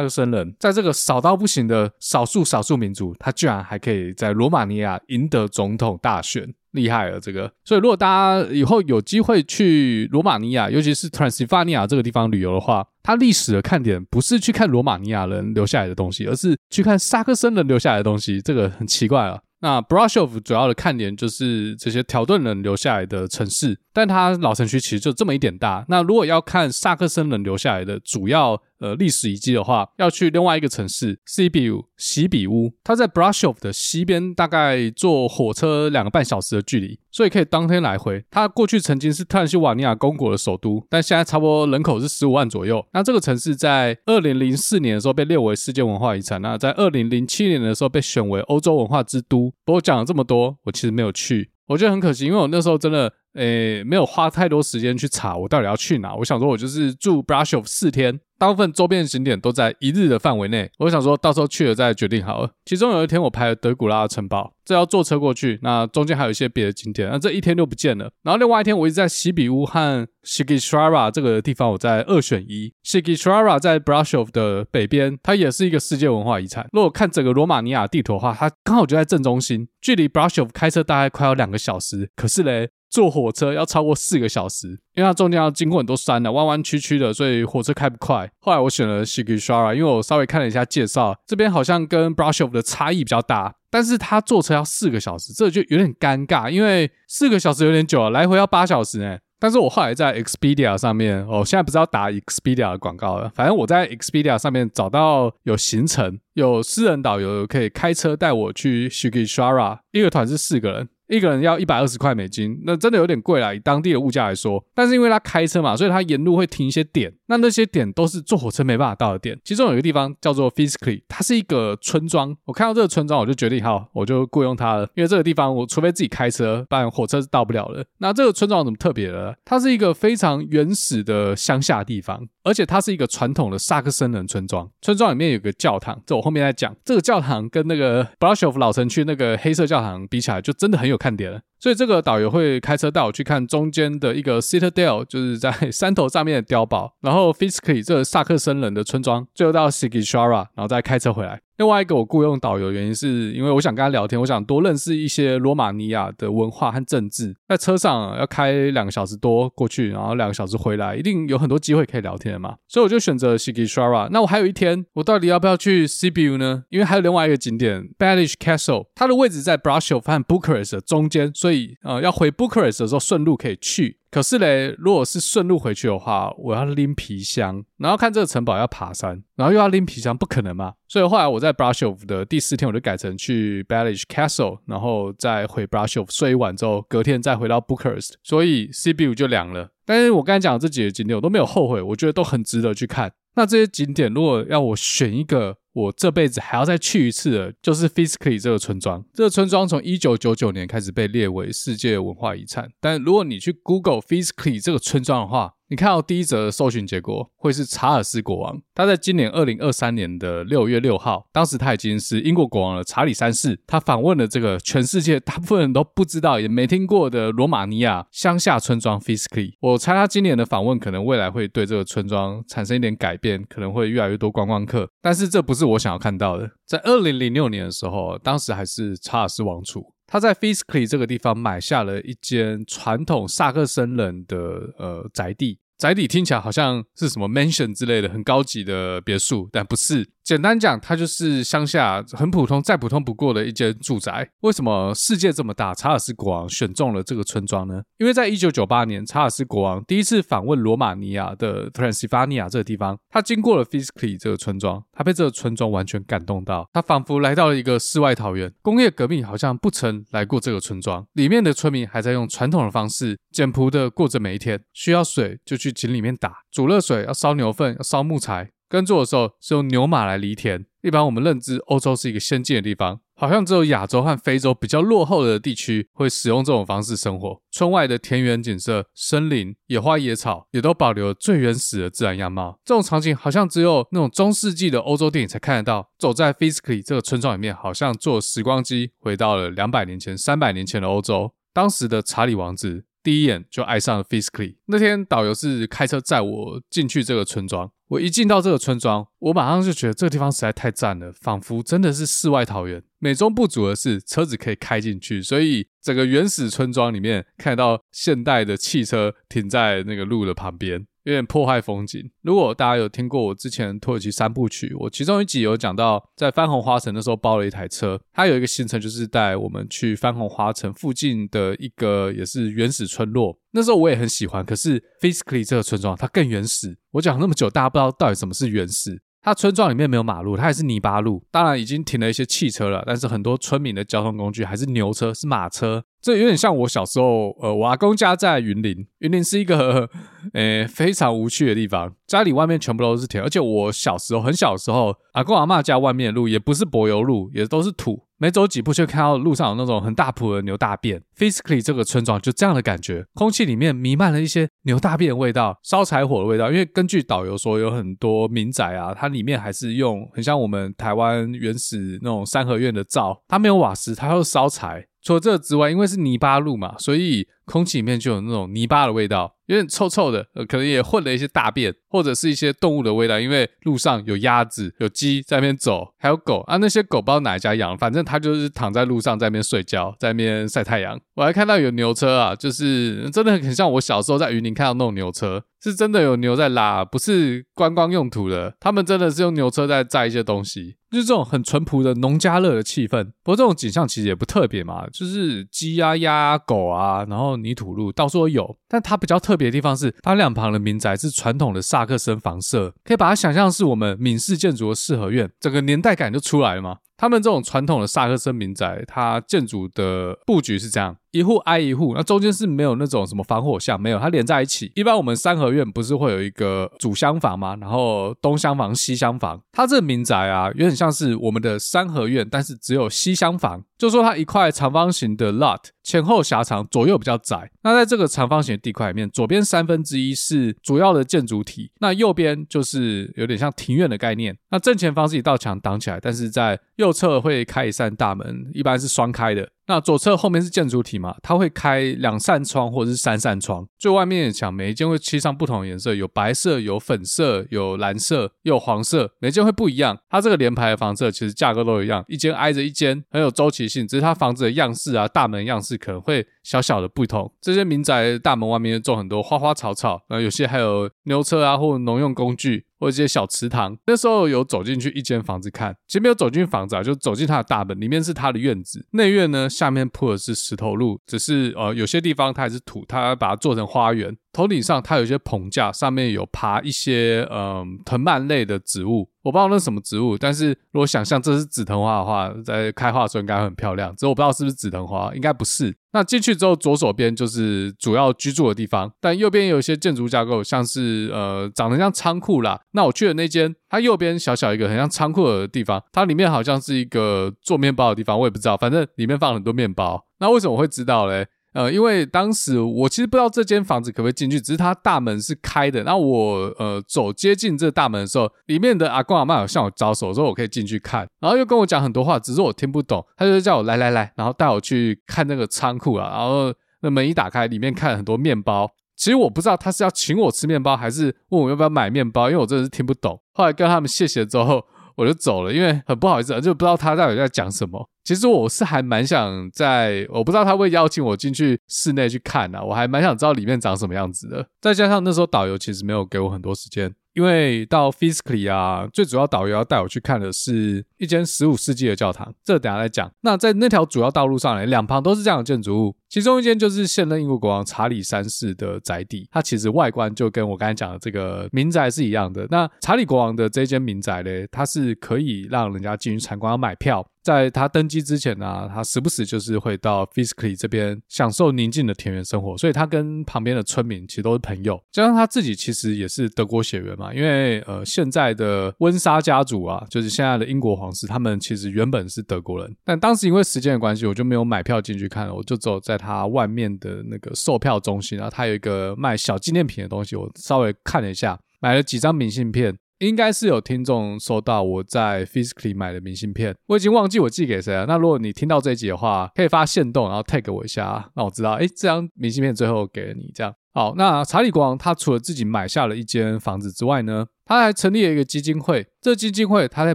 克森人，在这个少到不行的少数少数民族，他居然还可以在罗马尼亚赢得总统大选，厉害了这个。所以，如果大家以后有机会去罗马尼亚，尤其是 Transylvania 这个地方旅游的话，它历史的看点不是去看罗马尼亚人留下来的东西，而是去看萨克森人留下来的东西。这个很奇怪啊。那 Brasov 主要的看点就是这些条顿人留下来的城市，但它老城区其实就这么一点大。那如果要看萨克森人留下来的主要呃历史遗迹的话，要去另外一个城市 Sibiu 席比乌，它在 Brasov 的西边，大概坐火车两个半小时的距离，所以可以当天来回。它过去曾经是特兰西瓦尼亚公国的首都，但现在差不多人口是十五万左右。那这个城市在二零零四年的时候被列为世界文化遗产，那在二零零七年的时候被选为欧洲文化之都。不过讲了这么多，我其实没有去，我觉得很可惜，因为我那时候真的。诶，没有花太多时间去查我到底要去哪。我想说，我就是住 Brasov 四天，大部分周边景点都在一日的范围内。我想说到时候去了再决定好了。其中有一天我排了德古拉的城堡，这要坐车过去，那中间还有一些别的景点，那这一天就不见了。然后另外一天我一直在西比乌和 Sighisoara 这个地方，我在二选一。Sighisoara 在 Brasov 的北边，它也是一个世界文化遗产。如果看整个罗马尼亚地图的话，它刚好就在正中心，距离 Brasov 开车大概快要两个小时。可是嘞。坐火车要超过四个小时，因为它中间要经过很多山的，弯弯曲曲的，所以火车开不快。后来我选了 Shigishara，因为我稍微看了一下介绍，这边好像跟 Brushov 的差异比较大，但是它坐车要四个小时，这就有点尴尬，因为四个小时有点久了，来回要八小时呢。但是我后来在 Expedia 上面，哦，现在不是要打 Expedia 的广告了，反正我在 Expedia 上面找到有行程，有私人导游可以开车带我去 Shigishara，一个团是四个人。一个人要一百二十块美金，那真的有点贵啦，以当地的物价来说。但是因为他开车嘛，所以他沿路会停一些点，那那些点都是坐火车没办法到的点。其中有一个地方叫做 Fiskli，它是一个村庄。我看到这个村庄，我就决定好，我就雇佣他了。因为这个地方，我除非自己开车，不然火车是到不了的。那这个村庄怎么特别的？它是一个非常原始的乡下地方，而且它是一个传统的萨克森人村庄。村庄里面有个教堂，这我后面再讲。这个教堂跟那个 Brasov 老城区那个黑色教堂比起来，就真的很有看点了。所以这个导游会开车带我去看中间的一个 Citadel，就是在山头上面的碉堡，然后 Fiskly 这个萨克森人的村庄，最后到 Sigishara，然后再开车回来。另外一个我雇佣导游原因是因为我想跟他聊天，我想多认识一些罗马尼亚的文化和政治。在车上要开两个小时多过去，然后两个小时回来，一定有很多机会可以聊天嘛。所以我就选择 s i g i s h a r a。那我还有一天，我到底要不要去 Sibiu 呢？因为还有另外一个景点 Balish Castle，它的位置在 Brasov 和 Bucharest 中间，所以呃要回 Bucharest 的时候顺路可以去。可是嘞，如果是顺路回去的话，我要拎皮箱，然后看这个城堡要爬山，然后又要拎皮箱，不可能嘛。所以后来我在 Brasov 的第四天，我就改成去 Balish Castle，然后再回 Brasov 睡一晚之后，隔天再回到 Bucharest，所以 CBU 就凉了。但是我刚才讲的这几个景点，我都没有后悔，我觉得都很值得去看。那这些景点，如果要我选一个，我这辈子还要再去一次的，就是 Fiskly 这个村庄。这个村庄从一九九九年开始被列为世界文化遗产。但如果你去 Google Fiskly 这个村庄的话，你看到第一则搜寻结果会是查尔斯国王，他在今年二零二三年的六月六号，当时他已经是英国国王了，查理三世。他访问了这个全世界大部分人都不知道也没听过的罗马尼亚乡下村庄 Fiskli。我猜他今年的访问可能未来会对这个村庄产生一点改变，可能会越来越多观光客。但是这不是我想要看到的。在二零零六年的时候，当时还是查尔斯王储。他在 f i s k l y 这个地方买下了一间传统萨克森人的呃宅地，宅地听起来好像是什么 mansion 之类的很高级的别墅，但不是。简单讲，它就是乡下很普通、再普通不过的一间住宅。为什么世界这么大，查尔斯国王选中了这个村庄呢？因为在一九九八年，查尔斯国王第一次访问罗马尼亚的 Transylvania 这个地方，他经过了 Fishclete 这个村庄，他被这个村庄完全感动到，他仿佛来到了一个世外桃源。工业革命好像不曾来过这个村庄，里面的村民还在用传统的方式，简朴的过着每一天。需要水就去井里面打，煮热水要烧牛粪，要烧木材。耕作的时候是用牛马来犁田。一般我们认知欧洲是一个先进的地方，好像只有亚洲和非洲比较落后的地区会使用这种方式生活。村外的田园景色、森林、野花野草也都保留了最原始的自然样貌。这种场景好像只有那种中世纪的欧洲电影才看得到。走在 Fiscly 这个村庄里面，好像坐时光机回到了两百年前、三百年前的欧洲。当时的查理王子第一眼就爱上了 Fiscly。那天导游是开车载我进去这个村庄。我一进到这个村庄，我马上就觉得这个地方实在太赞了，仿佛真的是世外桃源。美中不足的是，车子可以开进去，所以整个原始村庄里面看到现代的汽车停在那个路的旁边。有点破坏风景。如果大家有听过我之前土耳其三部曲，我其中一集有讲到，在番红花城的时候包了一台车，它有一个行程就是带我们去番红花城附近的一个也是原始村落。那时候我也很喜欢，可是 Fishclete 这个村庄它更原始。我讲那么久，大家不知道到底什么是原始。它村庄里面没有马路，它还是泥巴路，当然已经停了一些汽车了，但是很多村民的交通工具还是牛车，是马车。这有点像我小时候，呃，我阿公家在云林，云林是一个，呃，非常无趣的地方，家里外面全部都是田，而且我小时候很小的时候，阿公阿嬷家外面的路也不是柏油路，也都是土，没走几步就看到路上有那种很大铺的牛大便。Fishclete 这个村庄就这样的感觉，空气里面弥漫了一些牛大便的味道，烧柴火的味道。因为根据导游说，有很多民宅啊，它里面还是用很像我们台湾原始那种三合院的灶，它没有瓦斯，它要烧柴。除了这之外，因为是泥巴路嘛，所以空气里面就有那种泥巴的味道，有点臭臭的，呃，可能也混了一些大便或者是一些动物的味道。因为路上有鸭子、有鸡在那边走，还有狗啊，那些狗不知道哪一家养，反正它就是躺在路上在那边睡觉，在那边晒太阳。我还看到有牛车啊，就是真的很像我小时候在云林看到那种牛车，是真的有牛在拉，不是观光用途的。他们真的是用牛车在载一些东西。就是这种很淳朴的农家乐的气氛，不过这种景象其实也不特别嘛，就是鸡啊、鸭啊、狗啊，然后泥土路到处都有。但它比较特别的地方是，它两旁的民宅是传统的萨克森房舍，可以把它想象是我们闽式建筑的四合院，整个年代感就出来了吗。他们这种传统的萨克森民宅，它建筑的布局是这样。一户挨一户，那中间是没有那种什么防火巷，没有，它连在一起。一般我们三合院不是会有一个主厢房吗？然后东厢房、西厢房。它这个民宅啊，有点像是我们的三合院，但是只有西厢房。就说它一块长方形的 lot，前后狭长，左右比较窄。那在这个长方形地块里面，左边三分之一是主要的建筑体，那右边就是有点像庭院的概念。那正前方是一道墙挡起来，但是在右侧会开一扇大门，一般是双开的。那左侧后面是建筑体嘛，它会开两扇窗或者是三扇窗。最外面的墙每一间会漆上不同的颜色，有白色、有粉色、有蓝色、有黄色，每间会不一样。它这个连排的房子其实价格都一样，一间挨着一间，很有周期性。只是它房子的样式啊，大门样式可能会小小的不同。这些民宅大门外面种很多花花草草，然后有些还有牛车啊，或农用工具。或者一些小池塘，那时候有走进去一间房子看，其实没有走进房子啊，就走进它的大门，里面是它的院子。内院呢，下面铺的是石头路，只是呃有些地方它还是土，它把它做成花园。头顶上它有一些棚架，上面有爬一些嗯、藤蔓类的植物，我不知道那是什么植物，但是如果想象这是紫藤花的话，在开花的时候应该很漂亮。只是我不知道是不是紫藤花，应该不是。那进去之后，左手边就是主要居住的地方，但右边有一些建筑架构，像是呃长得像仓库啦。那我去的那间，它右边小小一个很像仓库的地方，它里面好像是一个做面包的地方，我也不知道，反正里面放很多面包。那为什么会知道嘞？呃，因为当时我其实不知道这间房子可不可以进去，只是它大门是开的。那我呃走接近这大门的时候，里面的阿公阿嬷有向我招手，说我可以进去看，然后又跟我讲很多话，只是我听不懂。他就叫我来来来，然后带我去看那个仓库啊。然后那门一打开，里面看很多面包。其实我不知道他是要请我吃面包，还是问我要不要买面包，因为我真的是听不懂。后来跟他们谢谢之后。我就走了，因为很不好意思，就不知道他到底在讲什么。其实我是还蛮想在，我不知道他会邀请我进去室内去看啊，我还蛮想知道里面长什么样子的。再加上那时候导游其实没有给我很多时间。因为到 Physically 啊，最主要导游要带我去看的是一间十五世纪的教堂，这等下再讲。那在那条主要道路上呢，两旁都是这样的建筑物。其中一间就是现任英国国王查理三世的宅邸，它其实外观就跟我刚才讲的这个民宅是一样的。那查理国王的这间民宅呢，它是可以让人家进去参观，要买票。在他登基之前呢、他时不时就是会到 fiscally 这边享受宁静的田园生活，所以他跟旁边的村民其实都是朋友。加上他自己其实也是德国血缘嘛，因为呃现在的温莎家族啊，就是现在的英国皇室，他们其实原本是德国人，但当时因为时间的关系，我就没有买票进去看了，我就走在。他外面的那个售票中心，然后他有一个卖小纪念品的东西，我稍微看了一下，买了几张明信片。应该是有听众收到我在 Physically 买的明信片，我已经忘记我寄给谁了。那如果你听到这一集的话，可以发现动，然后 tag 我一下，让我知道，哎，这张明信片最后给了你。这样好。那查理国王他除了自己买下了一间房子之外呢，他还成立了一个基金会。这基金会，它在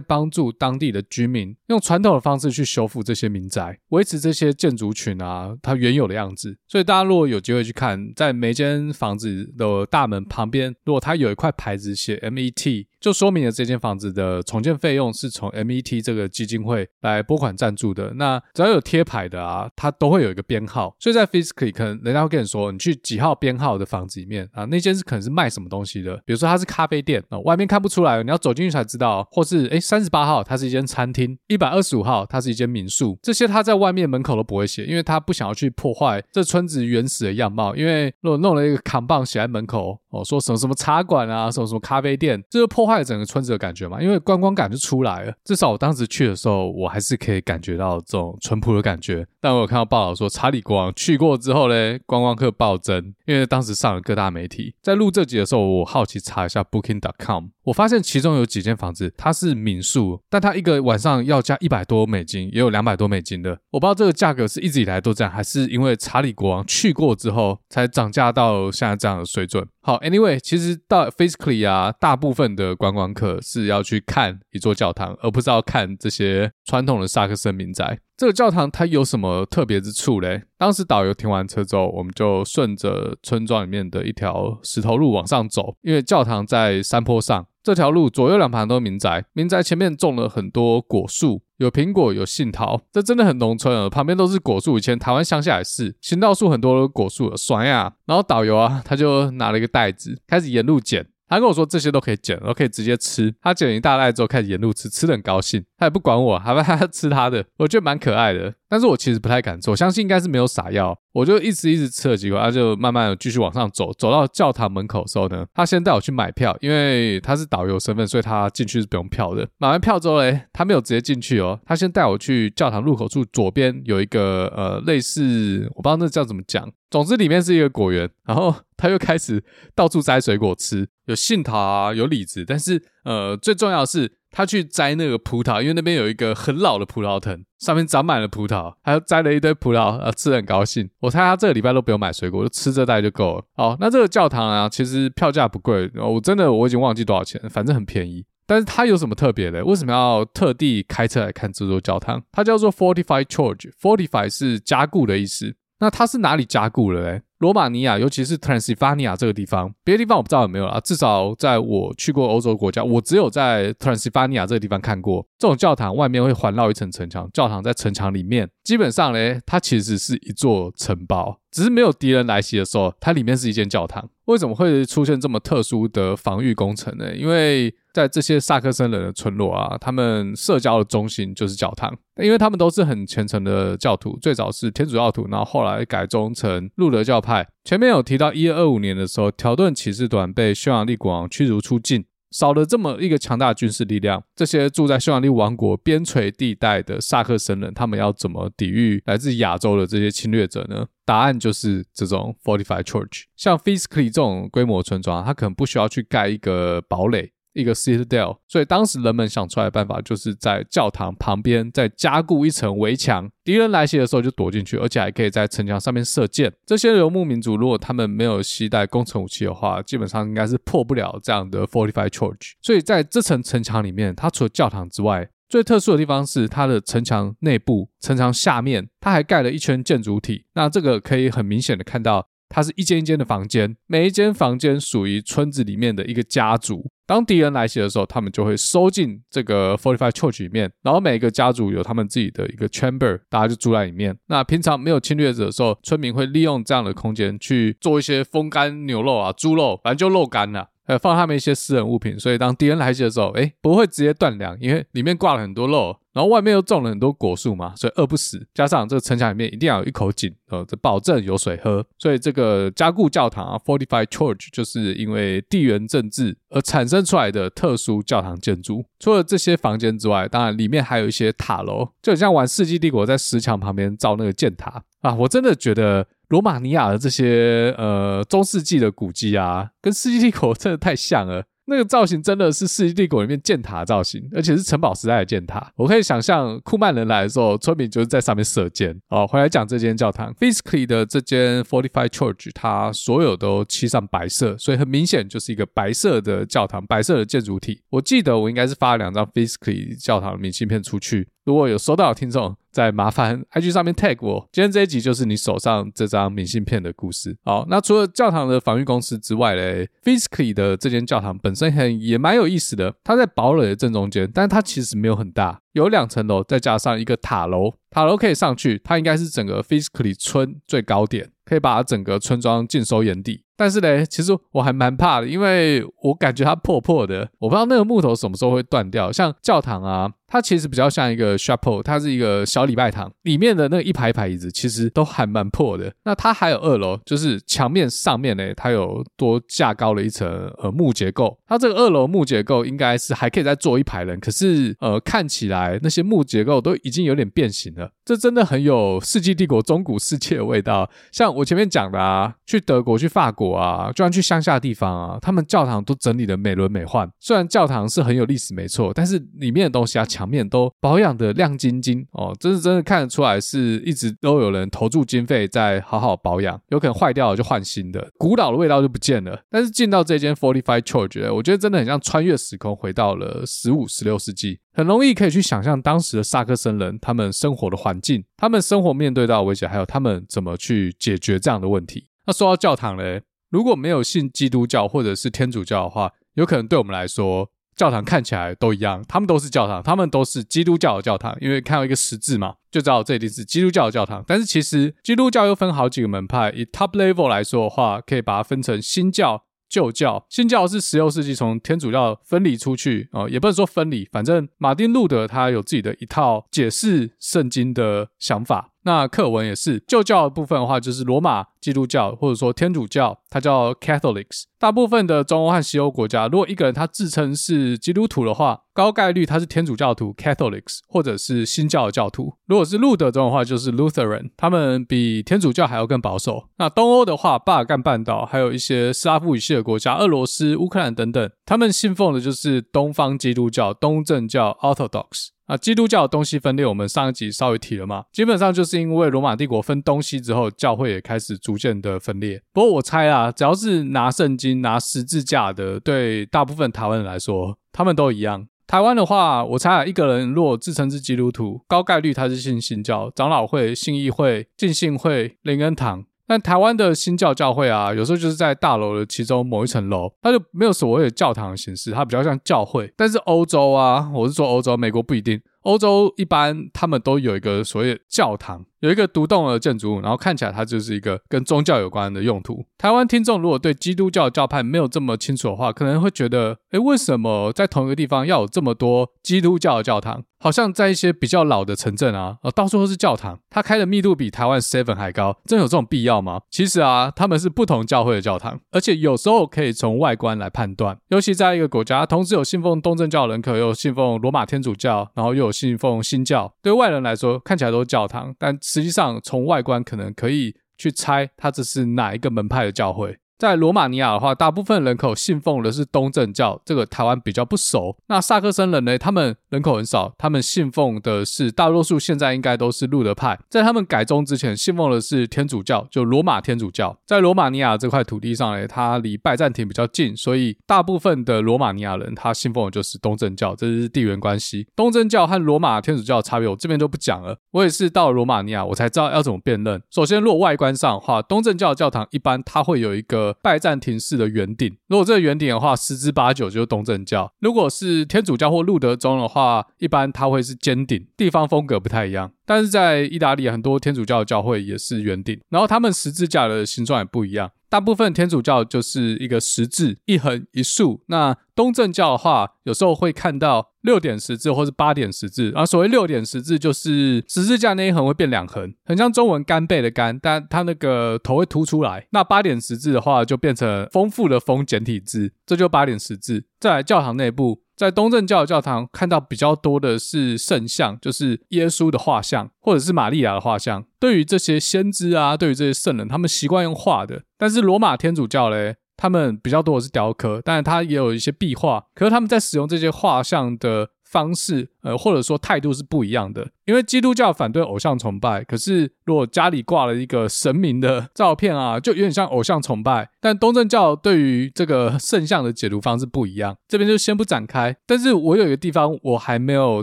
帮助当地的居民用传统的方式去修复这些民宅，维持这些建筑群啊，它原有的样子。所以大家如果有机会去看，在每间房子的大门旁边，如果它有一块牌子写 MET，就说明了这间房子的重建费用是从 MET 这个基金会来拨款赞助的。那只要有贴牌的啊，它都会有一个编号。所以在 Physically 可能人家会跟你说，你去几号编号的房子里面啊，那间是可能是卖什么东西的，比如说它是咖啡店啊，外面看不出来，你要走进去才知道。知道，或是诶，三十八号它是一间餐厅，一百二十五号它是一间民宿，这些他在外面门口都不会写，因为他不想要去破坏这村子原始的样貌。因为如果弄了一个扛棒写在门口，哦，说什么什么茶馆啊，什么什么咖啡店，这就破坏了整个村子的感觉嘛。因为观光感就出来了。至少我当时去的时候，我还是可以感觉到这种淳朴的感觉。但我有看到报道说，查理国王去过之后呢，观光客暴增，因为当时上了各大媒体。在录这集的时候，我好奇查一下 Booking.com。我发现其中有几间房子，它是民宿，但它一个晚上要加一百多美金，也有两百多美金的。我不知道这个价格是一直以来都这样，还是因为查理国王去过之后才涨价到现在这样的水准。好，Anyway，其实到 Physically 啊，大部分的观光客是要去看一座教堂，而不是要看这些传统的萨克森民宅。这个教堂它有什么特别之处嘞？当时导游停完车之后，我们就顺着村庄里面的一条石头路往上走，因为教堂在山坡上。这条路左右两旁都是民宅，民宅前面种了很多果树，有苹果，有杏桃，这真的很农村啊。旁边都是果树，以前台湾乡下也是，行道树很多果树，爽呀。然后导游啊，他就拿了一个袋子，开始沿路捡。他跟我说这些都可以捡，然后可以直接吃。他捡一大袋之后，开始沿路吃，吃得很高兴。他也不管我，还不他吃他的，我觉得蛮可爱的。但是我其实不太敢吃，我相信应该是没有撒药。我就一直一直吃了几口，他就慢慢的继续往上走。走到教堂门口的时候呢，他先带我去买票，因为他是导游身份，所以他进去是不用票的。买完票之后嘞，他没有直接进去哦，他先带我去教堂入口处左边有一个呃类似，我不知道那叫怎么讲。总之里面是一个果园，然后他又开始到处摘水果吃，有杏桃啊，有李子，但是呃最重要的是他去摘那个葡萄，因为那边有一个很老的葡萄藤，上面长满了葡萄，还有摘了一堆葡萄，啊吃得很高兴。我猜他这个礼拜都不用买水果，就吃这袋就够了。好，那这个教堂啊，其实票价不贵，我真的我已经忘记多少钱，反正很便宜。但是它有什么特别的？为什么要特地开车来看这座教堂？它叫做 Fortify Church，Fortify 是加固的意思。那它是哪里加固了嘞？罗马尼亚，尤其是 Transylvania 这个地方，别的地方我不知道有没有啦。至少在我去过欧洲国家，我只有在 Transylvania 这个地方看过这种教堂，外面会环绕一层城墙。教堂在城墙里面，基本上嘞，它其实是一座城堡，只是没有敌人来袭的时候，它里面是一间教堂。为什么会出现这么特殊的防御工程呢？因为在这些萨克森人的村落啊，他们社交的中心就是教堂，因为他们都是很虔诚的教徒，最早是天主教徒，然后后来改宗成路德教派。前面有提到，一二二五年的时候，条顿骑士团被匈牙利国王驱逐出境，少了这么一个强大的军事力量，这些住在匈牙利王国边陲地带的萨克森人，他们要怎么抵御来自亚洲的这些侵略者呢？答案就是这种 fortified church，像 Fiskley 这种规模村庄，它可能不需要去盖一个堡垒。一个 citadel，所以当时人们想出来的办法，就是在教堂旁边再加固一层围墙，敌人来袭的时候就躲进去，而且还可以在城墙上面射箭。这些游牧民族如果他们没有携带攻城武器的话，基本上应该是破不了这样的 fortified church。所以在这层城墙里面，它除了教堂之外，最特殊的地方是它的城墙内部、城墙下面，它还盖了一圈建筑体。那这个可以很明显的看到。它是一间一间的房间，每一间房间属于村子里面的一个家族。当敌人来袭的时候，他们就会收进这个 Fortified Church 里面，然后每个家族有他们自己的一个 chamber，大家就住在里面。那平常没有侵略者的时候，村民会利用这样的空间去做一些风干牛肉啊、猪肉，反正就肉干了。呃，放他们一些私人物品，所以当敌人来袭的时候，诶，不会直接断粮，因为里面挂了很多肉，然后外面又种了很多果树嘛，所以饿不死。加上这个城墙里面一定要有一口井，呃，这保证有水喝。所以这个加固教堂啊，Fortified Church，就是因为地缘政治而产生出来的特殊教堂建筑。除了这些房间之外，当然里面还有一些塔楼，就很像玩《世纪帝国》在石墙旁边造那个箭塔啊。我真的觉得。罗马尼亚的这些呃中世纪的古迹啊，跟世纪帝国真的太像了。那个造型真的是世纪帝国里面箭塔造型，而且是城堡时代的箭塔。我可以想象库曼人来的时候，村民就是在上面射箭。哦，回来讲这间教堂，Fiscally 的这间 Fortified Church，它所有都漆上白色，所以很明显就是一个白色的教堂，白色的建筑体。我记得我应该是发了两张 Fiscally 教堂的明信片出去。如果有收到的听众，再麻烦 IG 上面 tag 我。今天这一集就是你手上这张明信片的故事。好，那除了教堂的防御工事之外嘞，Physically 的这间教堂本身很也蛮有意思的。它在堡垒的正中间，但它其实没有很大，有两层楼，再加上一个塔楼。塔楼可以上去，它应该是整个 Physically 村最高点，可以把整个村庄尽收眼底。但是呢，其实我还蛮怕的，因为我感觉它破破的，我不知道那个木头什么时候会断掉。像教堂啊，它其实比较像一个 chapel，它是一个小礼拜堂，里面的那一排一排椅子其实都还蛮破的。那它还有二楼，就是墙面上面呢，它有多架高了一层呃木结构。它这个二楼木结构应该是还可以再坐一排人，可是呃看起来那些木结构都已经有点变形了。这真的很有世纪帝国中古世界的味道。像我前面讲的啊，去德国、去法国啊，就算去乡下地方啊，他们教堂都整理的美轮美奂。虽然教堂是很有历史没错，但是里面的东西啊，墙面都保养的亮晶晶哦，这是真的看得出来是一直都有人投注经费在好好保养。有可能坏掉了就换新的，古老的味道就不见了。但是进到这间 Forty Five Church，我觉得真的很像穿越时空，回到了十五、十六世纪。很容易可以去想象当时的萨克森人他们生活的环境，他们生活面对到的威胁，还有他们怎么去解决这样的问题。那说到教堂嘞，如果没有信基督教或者是天主教的话，有可能对我们来说，教堂看起来都一样，他们都是教堂，他们都是基督教的教堂，因为看到一个十字嘛，就知道这一定是基督教的教堂。但是其实基督教又分好几个门派，以 top level 来说的话，可以把它分成新教。旧教、新教是十六世纪从天主教分离出去啊、哦，也不能说分离，反正马丁路德他有自己的一套解释圣经的想法。那课文也是旧教的部分的话，就是罗马基督教或者说天主教，它叫 Catholics。大部分的中欧和西欧国家，如果一个人他自称是基督徒的话，高概率他是天主教徒 Catholics，或者是新教的教徒。如果是路德宗的话，就是 Lutheran，他们比天主教还要更保守。那东欧的话，巴尔干半岛还有一些斯拉夫语系的国家，俄罗斯、乌克兰等等，他们信奉的就是东方基督教，东正教 Orthodox。啊，基督教的东西分裂，我们上一集稍微提了嘛，基本上就是因为罗马帝国分东西之后，教会也开始逐渐的分裂。不过我猜啊，只要是拿圣经、拿十字架的，对大部分台湾人来说，他们都一样。台湾的话，我猜啊，一个人若自称是基督徒，高概率他是信新教、长老会、信义会、浸信会、灵恩堂。但台湾的新教教会啊，有时候就是在大楼的其中某一层楼，它就没有所谓的教堂的形式，它比较像教会。但是欧洲啊，我是说欧洲，美国不一定。欧洲一般他们都有一个所谓的教堂。有一个独栋的建筑物，然后看起来它就是一个跟宗教有关的用途。台湾听众如果对基督教教派没有这么清楚的话，可能会觉得，诶，为什么在同一个地方要有这么多基督教的教堂？好像在一些比较老的城镇啊，呃，到处都是教堂，它开的密度比台湾 Seven 还高，真有这种必要吗？其实啊，他们是不同教会的教堂，而且有时候可以从外观来判断。尤其在一个国家，同时有信奉东正教人口，又信奉罗马天主教，然后又有信奉新教，对外人来说看起来都是教堂，但实际上从外观可能可以去猜它这是哪一个门派的教会。在罗马尼亚的话，大部分人口信奉的是东正教，这个台湾比较不熟。那萨克森人呢？他们人口很少，他们信奉的是大多数现在应该都是路德派。在他们改宗之前，信奉的是天主教，就罗马天主教。在罗马尼亚这块土地上呢，它离拜占庭比较近，所以大部分的罗马尼亚人他信奉的就是东正教，这是地缘关系。东正教和罗马天主教的差别，我这边就不讲了。我也是到罗马尼亚，我才知道要怎么辨认。首先，如果外观上的话，东正教教堂一般它会有一个拜占庭式的圆顶，如果这个圆顶的话，十之八九就是东正教。如果是天主教或路德宗的话，一般它会是尖顶，地方风格不太一样。但是在意大利很多天主教的教会也是圆顶，然后他们十字架的形状也不一样。大部分天主教就是一个十字，一横一竖。那东正教的话，有时候会看到六点十字或是八点十字。然后所谓六点十字，就是十字架那一横会变两横，很像中文干贝的干，但它那个头会凸出来。那八点十字的话，就变成丰富的丰简体字，这就八点十字。再来教堂内部。在东正教教堂看到比较多的是圣像，就是耶稣的画像，或者是玛利亚的画像。对于这些先知啊，对于这些圣人，他们习惯用画的。但是罗马天主教嘞，他们比较多的是雕刻，但是他也有一些壁画。可是他们在使用这些画像的方式，呃，或者说态度是不一样的。因为基督教反对偶像崇拜，可是如果家里挂了一个神明的照片啊，就有点像偶像崇拜。但东正教对于这个圣像的解读方式不一样，这边就先不展开。但是我有一个地方我还没有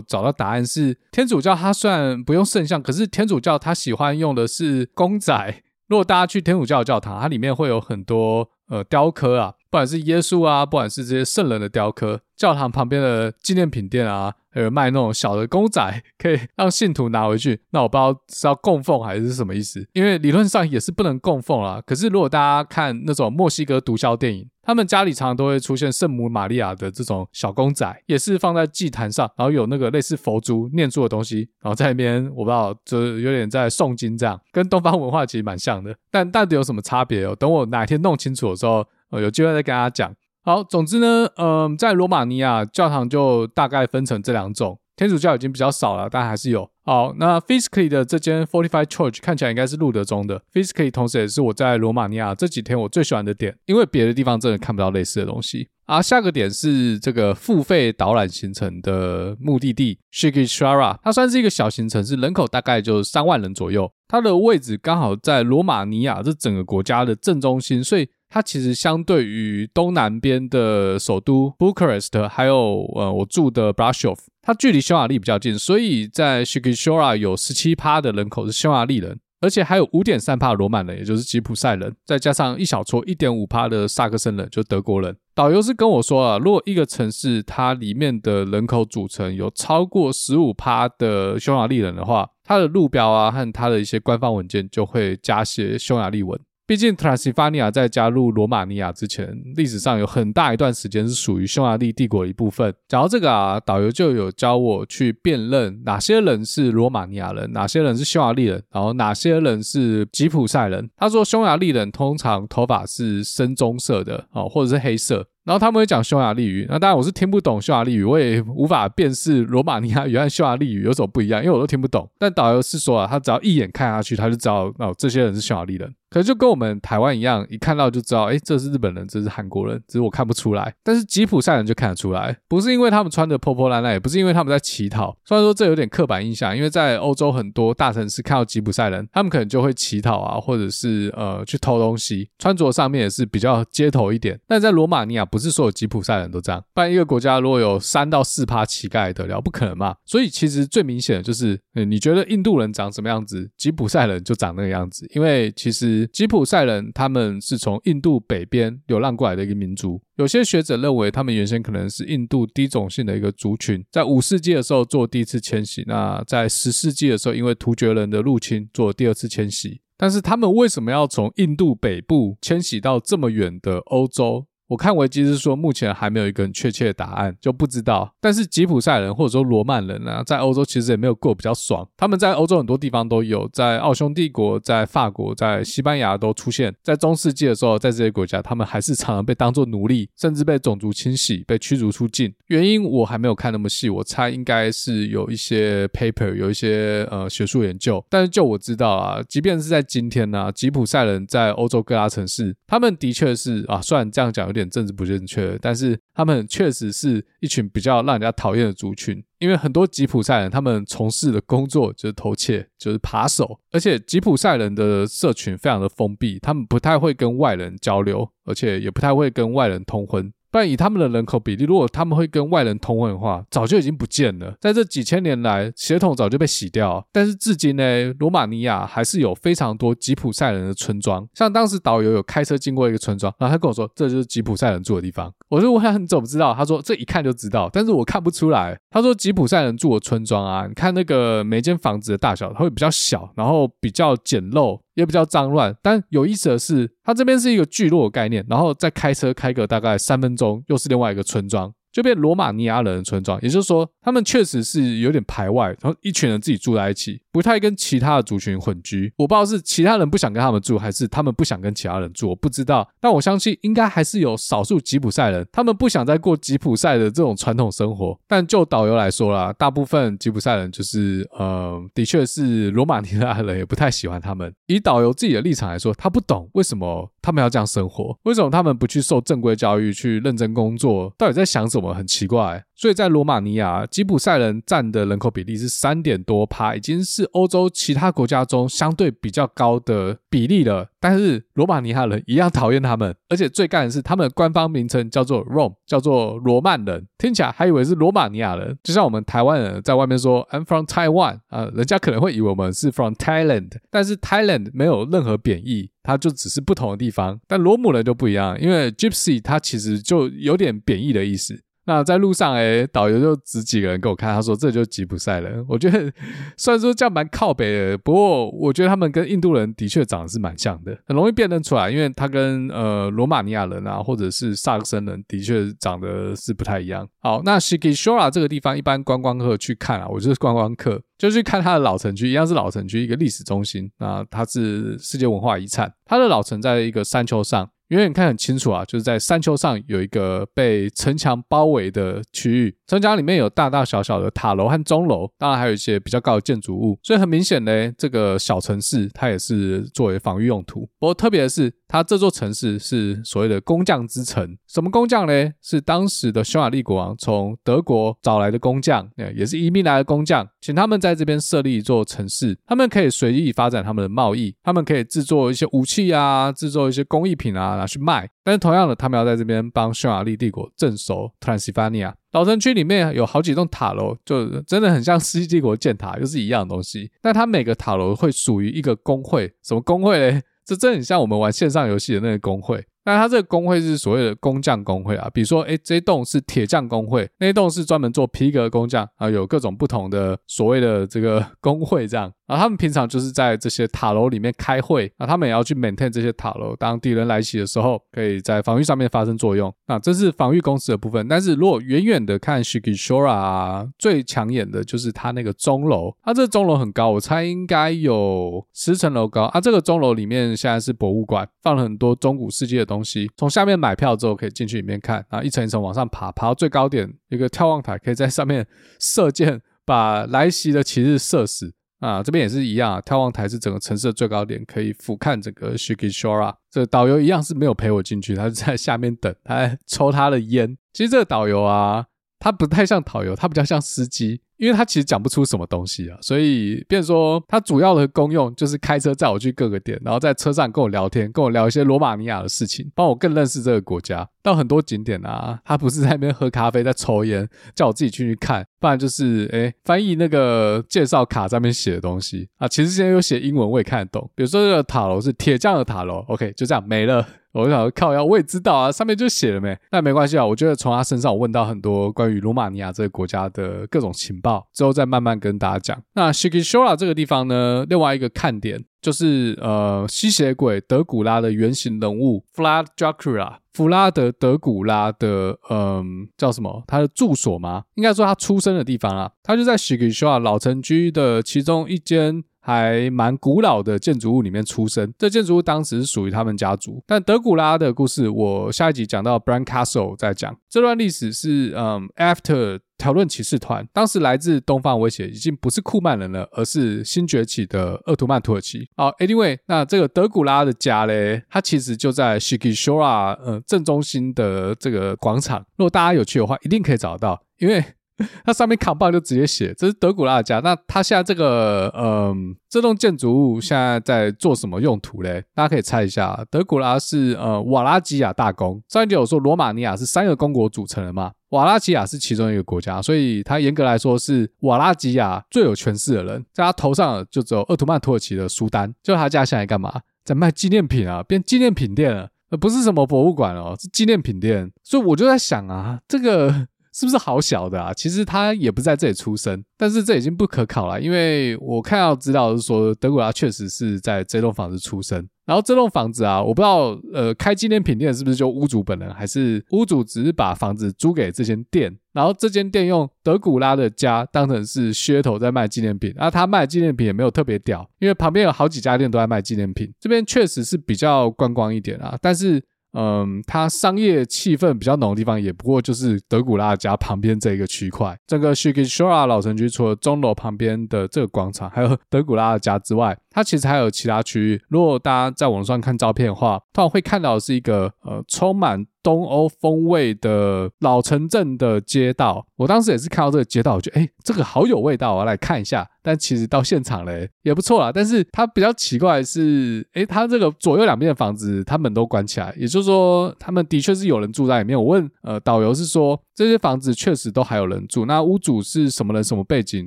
找到答案是，天主教它虽然不用圣像，可是天主教它喜欢用的是公仔。如果大家去天主教教堂，它里面会有很多呃雕刻啊。不管是耶稣啊，不管是这些圣人的雕刻，教堂旁边的纪念品店啊，还有卖那种小的公仔，可以让信徒拿回去。那我不知道是要供奉还是什么意思，因为理论上也是不能供奉啦。可是如果大家看那种墨西哥毒枭电影，他们家里常常都会出现圣母玛利亚的这种小公仔，也是放在祭坛上，然后有那个类似佛珠念珠的东西，然后在那边我不知道，就是有点在诵经这样，跟东方文化其实蛮像的。但到底有什么差别哦？等我哪天弄清楚的时候。有机会再跟大家讲。好，总之呢，嗯，在罗马尼亚教堂就大概分成这两种，天主教已经比较少了，但还是有。好，那 Fiscali 的这间 Fortified Church 看起来应该是路德宗的。Fiscali 同时也是我在罗马尼亚这几天我最喜欢的点，因为别的地方真的看不到类似的东西。啊，下个点是这个付费导览行程的目的地 Shigishara，它算是一个小型城市，人口大概就三万人左右。它的位置刚好在罗马尼亚这整个国家的正中心，所以。它其实相对于东南边的首都 Bucharest，还有呃我住的 Brașov，它距离匈牙利比较近，所以在 Sighișoara 有十七趴的人口是匈牙利人，而且还有五点三趴罗马人，也就是吉普赛人，再加上一小撮一点五趴的萨克森人，就德国人。导游是跟我说啊，如果一个城市它里面的人口组成有超过十五趴的匈牙利人的话，它的路标啊和它的一些官方文件就会加些匈牙利文。毕竟，Transylvania 在加入罗马尼亚之前，历史上有很大一段时间是属于匈牙利帝国的一部分。讲到这个啊，导游就有教我去辨认哪些人是罗马尼亚人，哪些人是匈牙利人，然后哪些人是吉普赛人。他说，匈牙利人。通常头发是深棕色的哦，或者是黑色。然后他们会讲匈牙利语，那当然我是听不懂匈牙利语，我也无法辨识罗马尼亚语和匈牙利语有什么不一样，因为我都听不懂。但导游是说啊，他只要一眼看下去，他就知道哦，这些人是匈牙利人。可是就跟我们台湾一样，一看到就知道，诶，这是日本人，这是韩国人，只是我看不出来。但是吉普赛人就看得出来，不是因为他们穿的破破烂烂，也不是因为他们在乞讨。虽然说这有点刻板印象，因为在欧洲很多大城市看到吉普赛人，他们可能就会乞讨啊，或者是呃去偷东西，穿着上面也是比较街头一点。但在罗马尼亚，不是所有吉普赛人都这样。不然一个国家如果有三到四趴乞丐得了，不可能嘛。所以其实最明显的就是，嗯，你觉得印度人长什么样子，吉普赛人就长那个样子。因为其实吉普赛人。他们是从印度北边流浪过来的一个民族。有些学者认为，他们原先可能是印度低种姓的一个族群，在五世纪的时候做第一次迁徙。那在十世纪的时候，因为突厥人的入侵做第二次迁徙。但是他们为什么要从印度北部迁徙到这么远的欧洲？我看维基是说，目前还没有一个很确切的答案，就不知道。但是吉普赛人或者说罗曼人啊，在欧洲其实也没有过比较爽。他们在欧洲很多地方都有，在奥匈帝国、在法国、在西班牙都出现。在中世纪的时候，在这些国家，他们还是常常被当作奴隶，甚至被种族清洗、被驱逐出境。原因我还没有看那么细，我猜应该是有一些 paper，有一些呃学术研究。但是就我知道啊，即便是在今天呢、吉普赛人在欧洲各大城市，他们的确是啊，虽然这样讲。有点政治不正确，但是他们确实是一群比较让人家讨厌的族群，因为很多吉普赛人他们从事的工作就是偷窃，就是扒手，而且吉普赛人的社群非常的封闭，他们不太会跟外人交流，而且也不太会跟外人通婚。不然以他们的人口比例，如果他们会跟外人通婚的话，早就已经不见了。在这几千年来，血统早就被洗掉。但是至今呢，罗马尼亚还是有非常多吉普赛人的村庄。像当时导游有开车经过一个村庄，然后他跟我说，这就是吉普赛人住的地方。我说我想你怎么知道？他说这一看就知道，但是我看不出来。他说吉普赛人住的村庄啊，你看那个每间房子的大小，它会比较小，然后比较简陋。也比较脏乱，但有意思的是，它这边是一个聚落的概念，然后再开车开个大概三分钟，又是另外一个村庄。就变罗马尼亚人的村庄，也就是说，他们确实是有点排外，然后一群人自己住在一起，不太跟其他的族群混居。我不知道是其他人不想跟他们住，还是他们不想跟其他人住，我不知道。但我相信，应该还是有少数吉普赛人，他们不想再过吉普赛的这种传统生活。但就导游来说啦，大部分吉普赛人就是，呃，的确是罗马尼亚人也不太喜欢他们。以导游自己的立场来说，他不懂为什么他们要这样生活，为什么他们不去受正规教育，去认真工作，到底在想什么？很奇怪，所以在罗马尼亚，吉普赛人占的人口比例是三点多趴，已经是欧洲其他国家中相对比较高的比例了。但是罗马尼亚人一样讨厌他们，而且最干的是，他们的官方名称叫做 Rome，叫做罗曼人，听起来还以为是罗马尼亚人，就像我们台湾人在外面说 I'm from Taiwan 啊，人家可能会以为我们是 from Thailand，但是 Thailand 没有任何贬义，它就只是不同的地方。但罗姆人就不一样，因为 Gypsy 它其实就有点贬义的意思。那在路上，诶，导游就指几个人给我看，他说这就吉普赛人。我觉得虽然说这样蛮靠北的，不过我觉得他们跟印度人的确长得是蛮像的，很容易辨认出来，因为他跟呃罗马尼亚人啊，或者是萨克森人的确长得是不太一样。好，那 Shikishora 这个地方一般观光客去看啊，我就是观光客，就去看它的老城区，一样是老城区，一个历史中心啊，它是世界文化遗产，它的老城在一个山丘上。远远看很清楚啊，就是在山丘上有一个被城墙包围的区域，城墙里面有大大小小的塔楼和钟楼，当然还有一些比较高的建筑物，所以很明显呢，这个小城市它也是作为防御用途。不过特别的是，它这座城市是所谓的工匠之城，什么工匠呢？是当时的匈牙利国王从德国找来的工匠，也是移民来的工匠，请他们在这边设立一座城市，他们可以随意发展他们的贸易，他们可以制作一些武器啊，制作一些工艺品啊。拿去卖，但是同样的，他们要在这边帮匈牙利帝国镇守 Transylvania。老城区里面有好几栋塔楼，就真的很像世纪帝国建塔，又是一样的东西。但它每个塔楼会属于一个工会，什么工会嘞？这真的很像我们玩线上游戏的那个工会。那它这个工会是所谓的工匠工会啊，比如说，诶，这栋是铁匠工会，那栋是专门做皮革工匠啊，有各种不同的所谓的这个工会这样。啊，他们平常就是在这些塔楼里面开会，啊，他们也要去 maintain 这些塔楼，当敌人来袭的时候，可以在防御上面发生作用。啊，这是防御工事的部分。但是如果远远的看 Shikishora 啊，最抢眼的就是它那个钟楼，它这钟楼很高，我猜应该有十层楼高。啊，这个钟楼里面现在是博物馆，放了很多中古世纪的东东西。从下面买票之后可以进去里面看，啊，一层一层往上爬，爬到最高点，一个眺望台，可以在上面射箭，把来袭的骑士射死。啊，这边也是一样，啊眺望台是整个城市的最高点，可以俯瞰整个 Shikishora。这个导游一样是没有陪我进去，他是在下面等，他在抽他的烟。其实这个导游啊，他不太像导游，他比较像司机。因为他其实讲不出什么东西啊，所以变说他主要的功用就是开车载我去各个点，然后在车上跟我聊天，跟我聊一些罗马尼亚的事情，帮我更认识这个国家。到很多景点啊，他不是在那边喝咖啡，在抽烟，叫我自己进去看，不然就是诶翻译那个介绍卡上面写的东西啊。其实现在有写英文，我也看得懂。比如说这个塔楼是铁匠的塔楼，OK，就这样没了。我就想靠腰，我也知道啊，上面就写了没，那没关系啊。我觉得从他身上我问到很多关于罗马尼亚这个国家的各种情报，之后再慢慢跟大家讲。那 Shikishora 这个地方呢，另外一个看点就是呃吸血鬼德古拉的原型人物 Vlad Dracula 弗拉德德古拉的嗯、叫什么？他的住所吗？应该说他出生的地方啊，他就在 Shikishura 老城区的其中一间。还蛮古老的建筑物里面出生，这建筑物当时是属于他们家族。但德古拉的故事，我下一集讲到 Bran Castle 再讲。这段历史是，嗯，After 条顿骑士团，当时来自东方威胁已经不是库曼人了，而是新崛起的鄂图曼土耳其。好，Anyway，那这个德古拉的家嘞，它其实就在 Shikishora 呃正中心的这个广场。如果大家有去的话，一定可以找到，因为。它上面扛棒就直接写，这是德古拉家。那他现在这个，嗯，这栋建筑物现在在做什么用途嘞？大家可以猜一下。德古拉是呃瓦拉吉亚大公。上一集有说罗马尼亚是三个公国组成的嘛？瓦拉吉亚是其中一个国家，所以他严格来说是瓦拉吉亚最有权势的人。在他头上就只有奥图曼土耳其的苏丹。就他家现在干嘛？在卖纪念品啊，变纪念品店了，呃不是什么博物馆哦，是纪念品店。所以我就在想啊，这个。是不是好小的啊？其实他也不在这里出生，但是这已经不可考了，因为我看到资料是说德古拉确实是在这栋房子出生。然后这栋房子啊，我不知道呃开纪念品店是不是就屋主本人，还是屋主只是把房子租给这间店，然后这间店用德古拉的家当成是噱头在卖纪念品。那他卖纪念品也没有特别屌，因为旁边有好几家店都在卖纪念品。这边确实是比较观光一点啊，但是。嗯，它商业气氛比较浓的地方，也不过就是德古拉家旁边这一个区块。整个 Shikishora 老城区，除了钟楼旁边的这个广场，还有德古拉的家之外，它其实还有其他区域。如果大家在网上看照片的话，通常会看到是一个呃充满东欧风味的老城镇的街道。我当时也是看到这个街道，我觉得哎，这个好有味道，我要来看一下。但其实到现场嘞也不错啦，但是它比较奇怪的是，诶，它这个左右两边的房子，它们都关起来，也就是说，他们的确是有人住在里面。我问呃导游是说，这些房子确实都还有人住，那屋主是什么人、什么背景，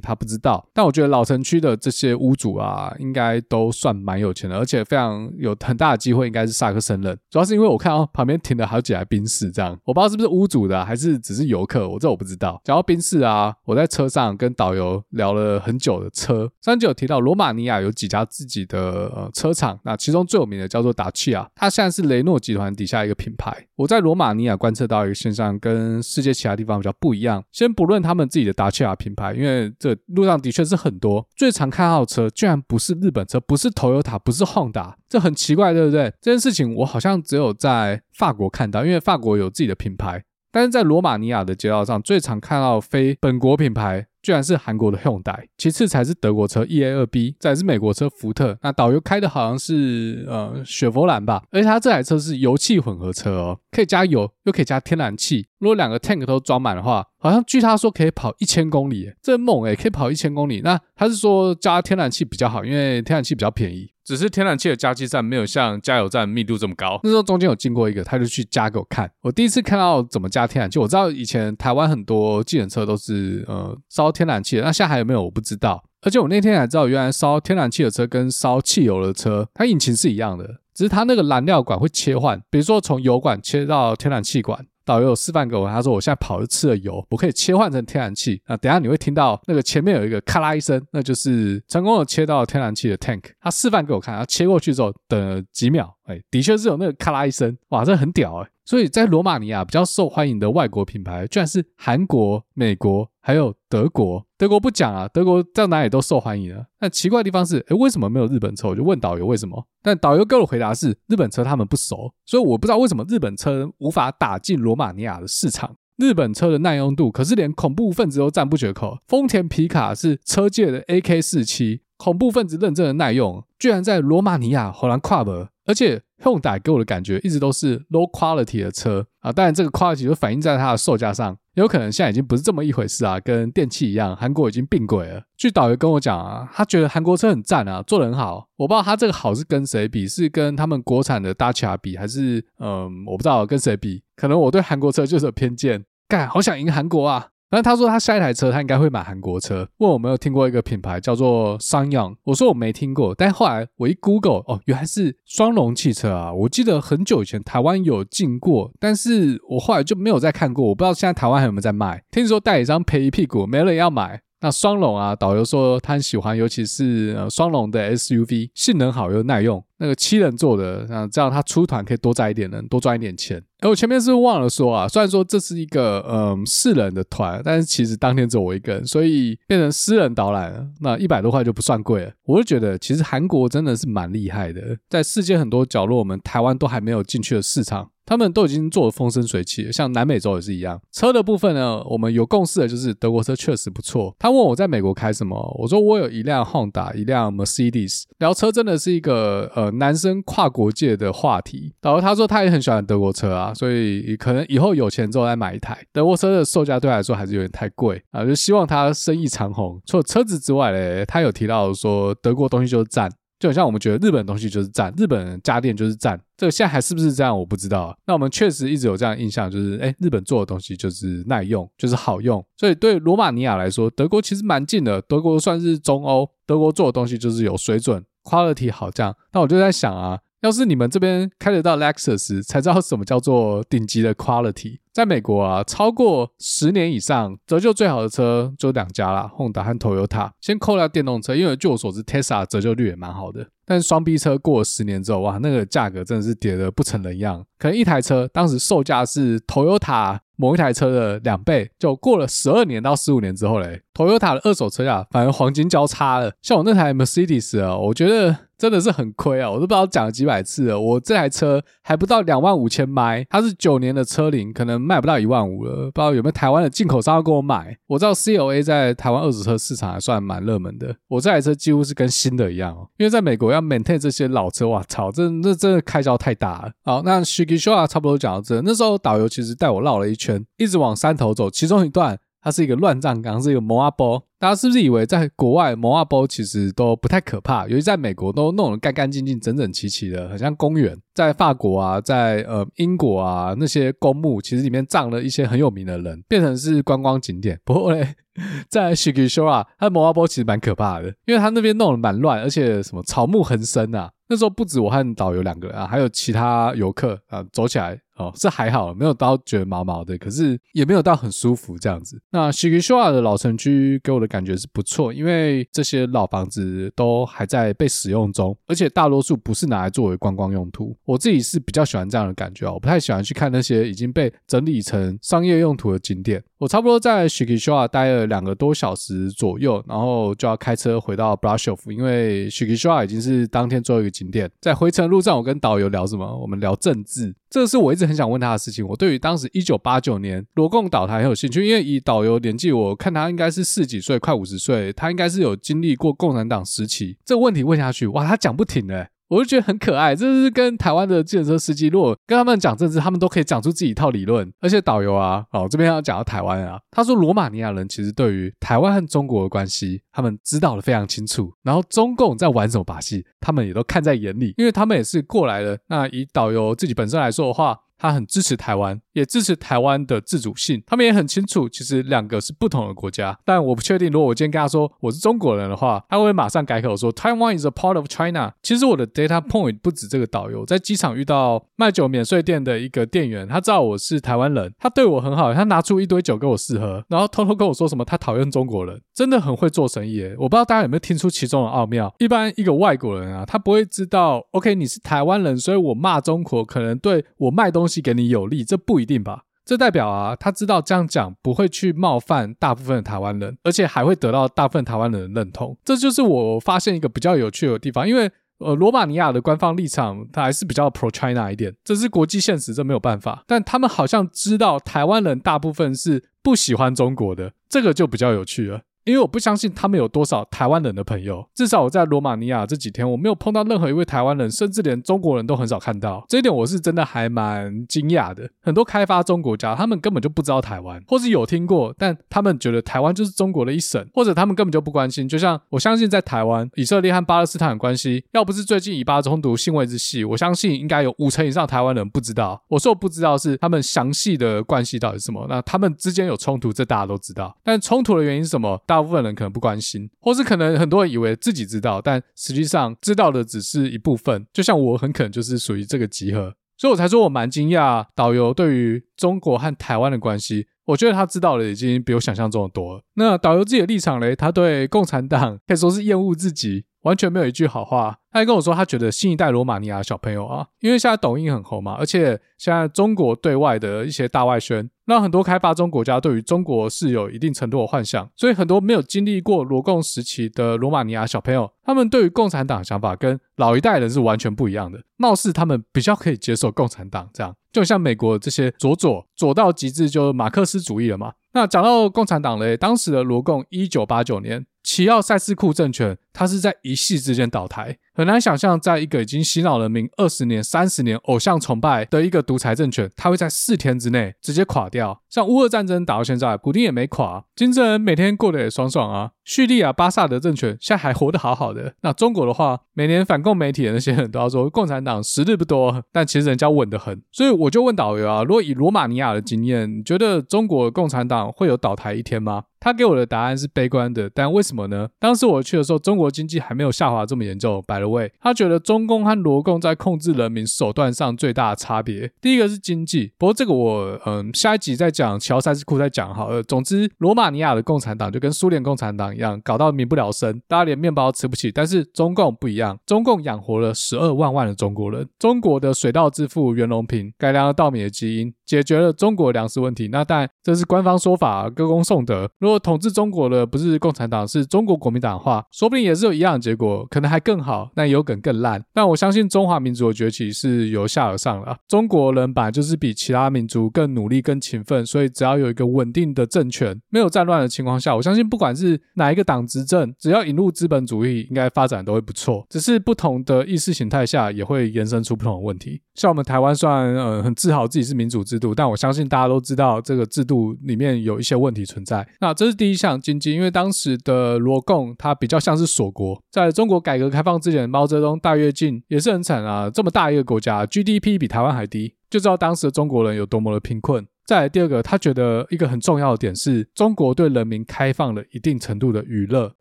他不知道。但我觉得老城区的这些屋主啊，应该都算蛮有钱的，而且非常有很大的机会应该是萨克森人。主要是因为我看到旁边停了好几台宾士，这样我不知道是不是屋主的，还是只是游客，我这我不知道。讲到宾士啊，我在车上跟导游聊了很久的。车上就有提到，罗马尼亚有几家自己的呃车厂，那其中最有名的叫做达契亚，它现在是雷诺集团底下一个品牌。我在罗马尼亚观测到一个现象，跟世界其他地方比较不一样。先不论他们自己的达契亚品牌，因为这路上的确是很多，最常看到的车居然不是日本车，不是 Toyota，不是 Honda，这很奇怪，对不对？这件事情我好像只有在法国看到，因为法国有自己的品牌，但是在罗马尼亚的街道上，最常看到非本国品牌。居然是韩国的 Hyundai，其次才是德国车 E A 二 B，再是美国车福特。那导游开的好像是呃雪佛兰吧，而且他这台车是油气混合车哦，可以加油又可以加天然气。如果两个 tank 都装满的话，好像据他说可以跑一千公里，这猛诶，可以跑一千公里。那他是说加天然气比较好，因为天然气比较便宜。只是天然气的加气站没有像加油站密度这么高。那时候中间有经过一个，他就去加给我看。我第一次看到怎么加天然气。我知道以前台湾很多计程车都是呃烧天然气的，那现在还有没有我不知道。而且我那天才知道，原来烧天然气的车跟烧汽油的车，它引擎是一样的，只是它那个燃料管会切换，比如说从油管切到天然气管。导游有示范给我，他说我现在跑的吃了油，我可以切换成天然气。那等下你会听到那个前面有一个咔啦一声，那就是成功的切到天然气的 tank。他示范给我看，他切过去之后等了几秒，哎，的确是有那个咔啦一声，哇，这很屌哎。所以在罗马尼亚比较受欢迎的外国品牌，居然是韩国、美国还有德国。德国不讲啊，德国在哪里都受欢迎啊。但奇怪的地方是，诶，为什么没有日本车？我就问导游为什么。但导游给我的回答是，日本车他们不熟，所以我不知道为什么日本车无法打进罗马尼亚的市场。日本车的耐用度可是连恐怖分子都赞不绝口。丰田皮卡是车界的 AK 四七，恐怖分子认证的耐用，居然在罗马尼亚荷兰跨博，而且。Hyundai 给我的感觉一直都是 low quality 的车啊，当然这个 quality 就反映在它的售价上，有可能现在已经不是这么一回事啊，跟电器一样，韩国已经并轨了。据导游跟我讲啊，他觉得韩国车很赞啊，做得很好。我不知道他这个好是跟谁比，是跟他们国产的 Dacia 比，还是嗯，我不知道跟谁比。可能我对韩国车就是有偏见，干，好想赢韩国啊。然后他说他下一台车他应该会买韩国车，问我有没有听过一个品牌叫做 SsangYong，我说我没听过，但后来我一 Google，哦，原来是双龙汽车啊！我记得很久以前台湾有进过，但是我后来就没有再看过，我不知道现在台湾还有没有在卖。听说代理商赔一屁股，没人要买。那双龙啊，导游说他很喜欢，尤其是呃双龙的 SUV，性能好又耐用。那个七人座的，那这样他出团可以多载一点人，多赚一点钱。哎，我前面是忘了说啊？虽然说这是一个嗯四人的团，但是其实当天只有我一个人，所以变成私人导览了。那一百多块就不算贵了。我就觉得其实韩国真的是蛮厉害的，在世界很多角落，我们台湾都还没有进去的市场。他们都已经做的风生水起，像南美洲也是一样。车的部分呢，我们有共识的就是德国车确实不错。他问我在美国开什么，我说我有一辆 Honda，一辆 Mercedes。聊车真的是一个呃男生跨国界的话题。然后他说他也很喜欢德国车啊，所以可能以后有钱之后再买一台。德国车的售价对他来说还是有点太贵啊，就希望他生意长红。除了车子之外嘞，他有提到说德国东西就是赞。就很像我们觉得日本东西就是赞，日本家电就是赞，这个现在还是不是这样，我不知道。那我们确实一直有这样的印象，就是哎，日本做的东西就是耐用，就是好用。所以对罗马尼亚来说，德国其实蛮近的，德国算是中欧，德国做的东西就是有水准，quality 好这样。那我就在想啊。要是你们这边开得到 Lexus，才知道什么叫做顶级的 quality。在美国啊，超过十年以上折旧最好的车就两家啦，Honda 和 Toyota。先扣掉电动车，因为据我所知，Tesla 折旧率也蛮好的。但是双 B 车过了十年之后，哇，那个价格真的是跌得不成人样。可能一台车当时售价是 Toyota 某一台车的两倍，就过了十二年到十五年之后嘞，Toyota 的二手车价反而黄金交叉了。像我那台 Mercedes 啊，我觉得。真的是很亏啊！我都不知道讲了几百次了，我这台车还不到两万五千迈，它是九年的车龄，可能卖不到一万五了。不知道有没有台湾的进口商要跟我买？我知道 C O A 在台湾二手车市场还算蛮热门的。我这台车几乎是跟新的一样哦，因为在美国要 maintain 这些老车，哇操，这这真的开销太大了。好，那 Shigishowa 差不多讲到这，那时候导游其实带我绕了一圈，一直往山头走，其中一段它是一个乱葬岗，是一个摩阿波。大家是不是以为在国外摩阿波其实都不太可怕？尤其在美国都弄得干干净净、整整齐齐的，很像公园。在法国啊，在呃英国啊，那些公墓其实里面葬了一些很有名的人，变成是观光景点。不过嘞，在 Shigishowa，它的摩阿波其实蛮可怕的，因为它那边弄得蛮乱，而且什么草木横生啊。那时候不止我和导游两个人啊，还有其他游客啊，走起来。哦，是还好，没有到觉得毛毛的，可是也没有到很舒服这样子。那 s h i g i s h a 的老城区给我的感觉是不错，因为这些老房子都还在被使用中，而且大多数不是拿来作为观光用途。我自己是比较喜欢这样的感觉哦，我不太喜欢去看那些已经被整理成商业用途的景点。我差不多在 s h i g i s h a 待了两个多小时左右，然后就要开车回到 brashov 因为 s h i g i s h a 已经是当天最后一个景点。在回程路上，我跟导游聊什么？我们聊政治，这个是我一直很想问他的事情。我对于当时一九八九年罗共倒台很有兴趣，因为以导游年纪，我看他应该是四几岁，快五十岁，他应该是有经历过共产党时期。这个问题问下去，哇，他讲不停的。我就觉得很可爱，这是跟台湾的计程车司机，如果跟他们讲政治，他们都可以讲出自己一套理论。而且导游啊，哦，这边要讲到台湾啊，他说罗马尼亚人其实对于台湾和中国的关系，他们知道的非常清楚。然后中共在玩什么把戏，他们也都看在眼里，因为他们也是过来的。那以导游自己本身来说的话，他很支持台湾，也支持台湾的自主性。他们也很清楚，其实两个是不同的国家。但我不确定，如果我今天跟他说我是中国人的话，他会马上改口说 Taiwan is a part of China。其实我的 data point 不止这个导游，在机场遇到卖酒免税店的一个店员，他知道我是台湾人，他对我很好，他拿出一堆酒给我试喝，然后偷偷跟我说什么他讨厌中国人，真的很会做生意。我不知道大家有没有听出其中的奥妙。一般一个外国人啊，他不会知道，OK，你是台湾人，所以我骂中国可能对我卖东西。东西给你有利，这不一定吧？这代表啊，他知道这样讲不会去冒犯大部分的台湾人，而且还会得到大部分台湾人的认同。这就是我发现一个比较有趣的地方，因为呃，罗马尼亚的官方立场它还是比较 pro China 一点，这是国际现实，这没有办法。但他们好像知道台湾人大部分是不喜欢中国的，这个就比较有趣了。因为我不相信他们有多少台湾人的朋友，至少我在罗马尼亚这几天，我没有碰到任何一位台湾人，甚至连中国人都很少看到。这一点我是真的还蛮惊讶的。很多开发中国家，他们根本就不知道台湾，或是有听过，但他们觉得台湾就是中国的一省，或者他们根本就不关心。就像我相信在台湾，以色列和巴勒斯坦的关系，要不是最近以巴冲突新闻之细，我相信应该有五成以上台湾人不知道。我说我不知道是他们详细的关系到底是什么，那他们之间有冲突，这大家都知道。但冲突的原因是什么？大部分人可能不关心，或是可能很多人以为自己知道，但实际上知道的只是一部分。就像我很可能就是属于这个集合。所以我才说我蛮惊讶导游对于中国和台湾的关系，我觉得他知道的已经比我想象中的多。那导游自己的立场嘞，他对共产党可以说是厌恶至极。完全没有一句好话。他还跟我说，他觉得新一代罗马尼亚小朋友啊，因为现在抖音很红嘛，而且现在中国对外的一些大外宣，让很多开发中国家对于中国是有一定程度的幻想，所以很多没有经历过罗共时期的罗马尼亚小朋友，他们对于共产党的想法跟老一代人是完全不一样的。貌似他们比较可以接受共产党这样，就像美国这些左左左到极致，就马克思主义了嘛。那讲到共产党嘞，当时的罗共一九八九年。齐奥塞斯库政权，它是在一夕之间倒台。很难想象，在一个已经洗脑人民二十年、三十年偶像崇拜的一个独裁政权，它会在四天之内直接垮掉。像乌俄战争打到现在，普丁也没垮，金正恩每天过得也爽爽啊。叙利亚巴萨德政权现在还活得好好的。那中国的话，每年反共媒体的那些人都要说，共产党时日不多，但其实人家稳得很。所以我就问导游啊，如果以罗马尼亚的经验，你觉得中国共产党会有倒台一天吗？他给我的答案是悲观的，但为什么呢？当时我去的时候，中国经济还没有下滑这么严重。By the way，他觉得中共和罗共在控制人民手段上最大的差别，第一个是经济。不过这个我嗯下一集再讲，乔塞斯库再讲好了。总之，罗马尼亚的共产党就跟苏联共产党一样，搞到民不聊生，大家连面包都吃不起。但是中共不一样，中共养活了十二万万的中国人。中国的水稻之父袁隆平改良了稻米的基因，解决了中国粮食问题。那但这是官方说法，歌功颂德。如果统治中国的不是共产党，是中国国民党的话，说不定也是有一样的结果，可能还更好，但有可能更烂。但我相信中华民族的崛起是由下而上了。中国人本来就是比其他民族更努力、更勤奋，所以只要有一个稳定的政权，没有战乱的情况下，我相信不管是哪一个党执政，只要引入资本主义，应该发展都会不错。只是不同的意识形态下，也会延伸出不同的问题。像我们台湾虽然呃很自豪自己是民主制度，但我相信大家都知道这个制度里面有一些问题存在。那这是第一项。经济，因为当时的罗共它比较像是锁国，在中国改革开放之前，毛泽东大跃进也是很惨啊，这么大一个国家，GDP 比台湾还低，就知道当时的中国人有多么的贫困。再来第二个，他觉得一个很重要的点是中国对人民开放了一定程度的娱乐，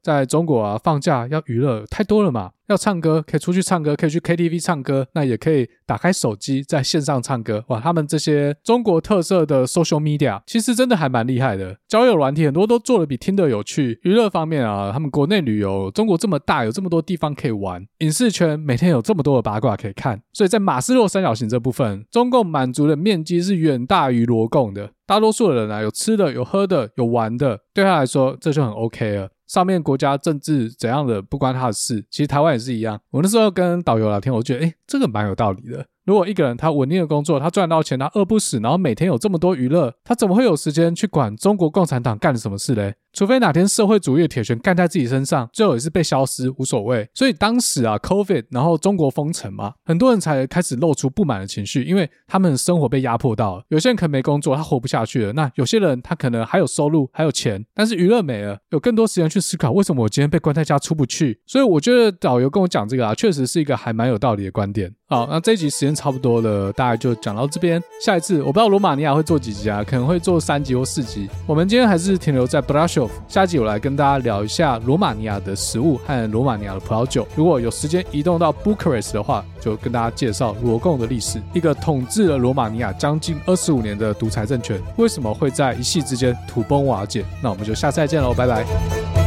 在中国啊，放假要娱乐太多了嘛。要唱歌，可以出去唱歌，可以去 KTV 唱歌，那也可以打开手机在线上唱歌。哇，他们这些中国特色的 social media 其实真的还蛮厉害的。交友软体很多都做得比听的有趣。娱乐方面啊，他们国内旅游，中国这么大，有这么多地方可以玩。影视圈每天有这么多的八卦可以看，所以在马斯洛三角形这部分，中共满足的面积是远大于罗共的。大多数的人啊，有吃的，有喝的，有玩的，对他来说这就很 OK 了。上面国家政治怎样的不关他的事，其实台湾也是一样。我那时候跟导游聊天，我觉得，诶，这个蛮有道理的。如果一个人他稳定的工作，他赚到钱，他饿不死，然后每天有这么多娱乐，他怎么会有时间去管中国共产党干了什么事嘞？除非哪天社会主义的铁拳干在自己身上，最后也是被消失，无所谓。所以当时啊，COVID，然后中国封城嘛，很多人才开始露出不满的情绪，因为他们的生活被压迫到了。有些人可能没工作，他活不下去了；那有些人他可能还有收入，还有钱，但是娱乐没了，有更多时间去思考为什么我今天被关在家出不去。所以我觉得导游跟我讲这个啊，确实是一个还蛮有道理的观点。好，那这一集时间差不多了，大概就讲到这边。下一次我不知道罗马尼亚会做几集啊，可能会做三集或四集。我们今天还是停留在 Brasov。下集我来跟大家聊一下罗马尼亚的食物和罗马尼亚的葡萄酒。如果有时间移动到 Bucharest 的话，就跟大家介绍罗共的历史，一个统治了罗马尼亚将近二十五年的独裁政权，为什么会在一夕之间土崩瓦解？那我们就下次再见喽，拜拜。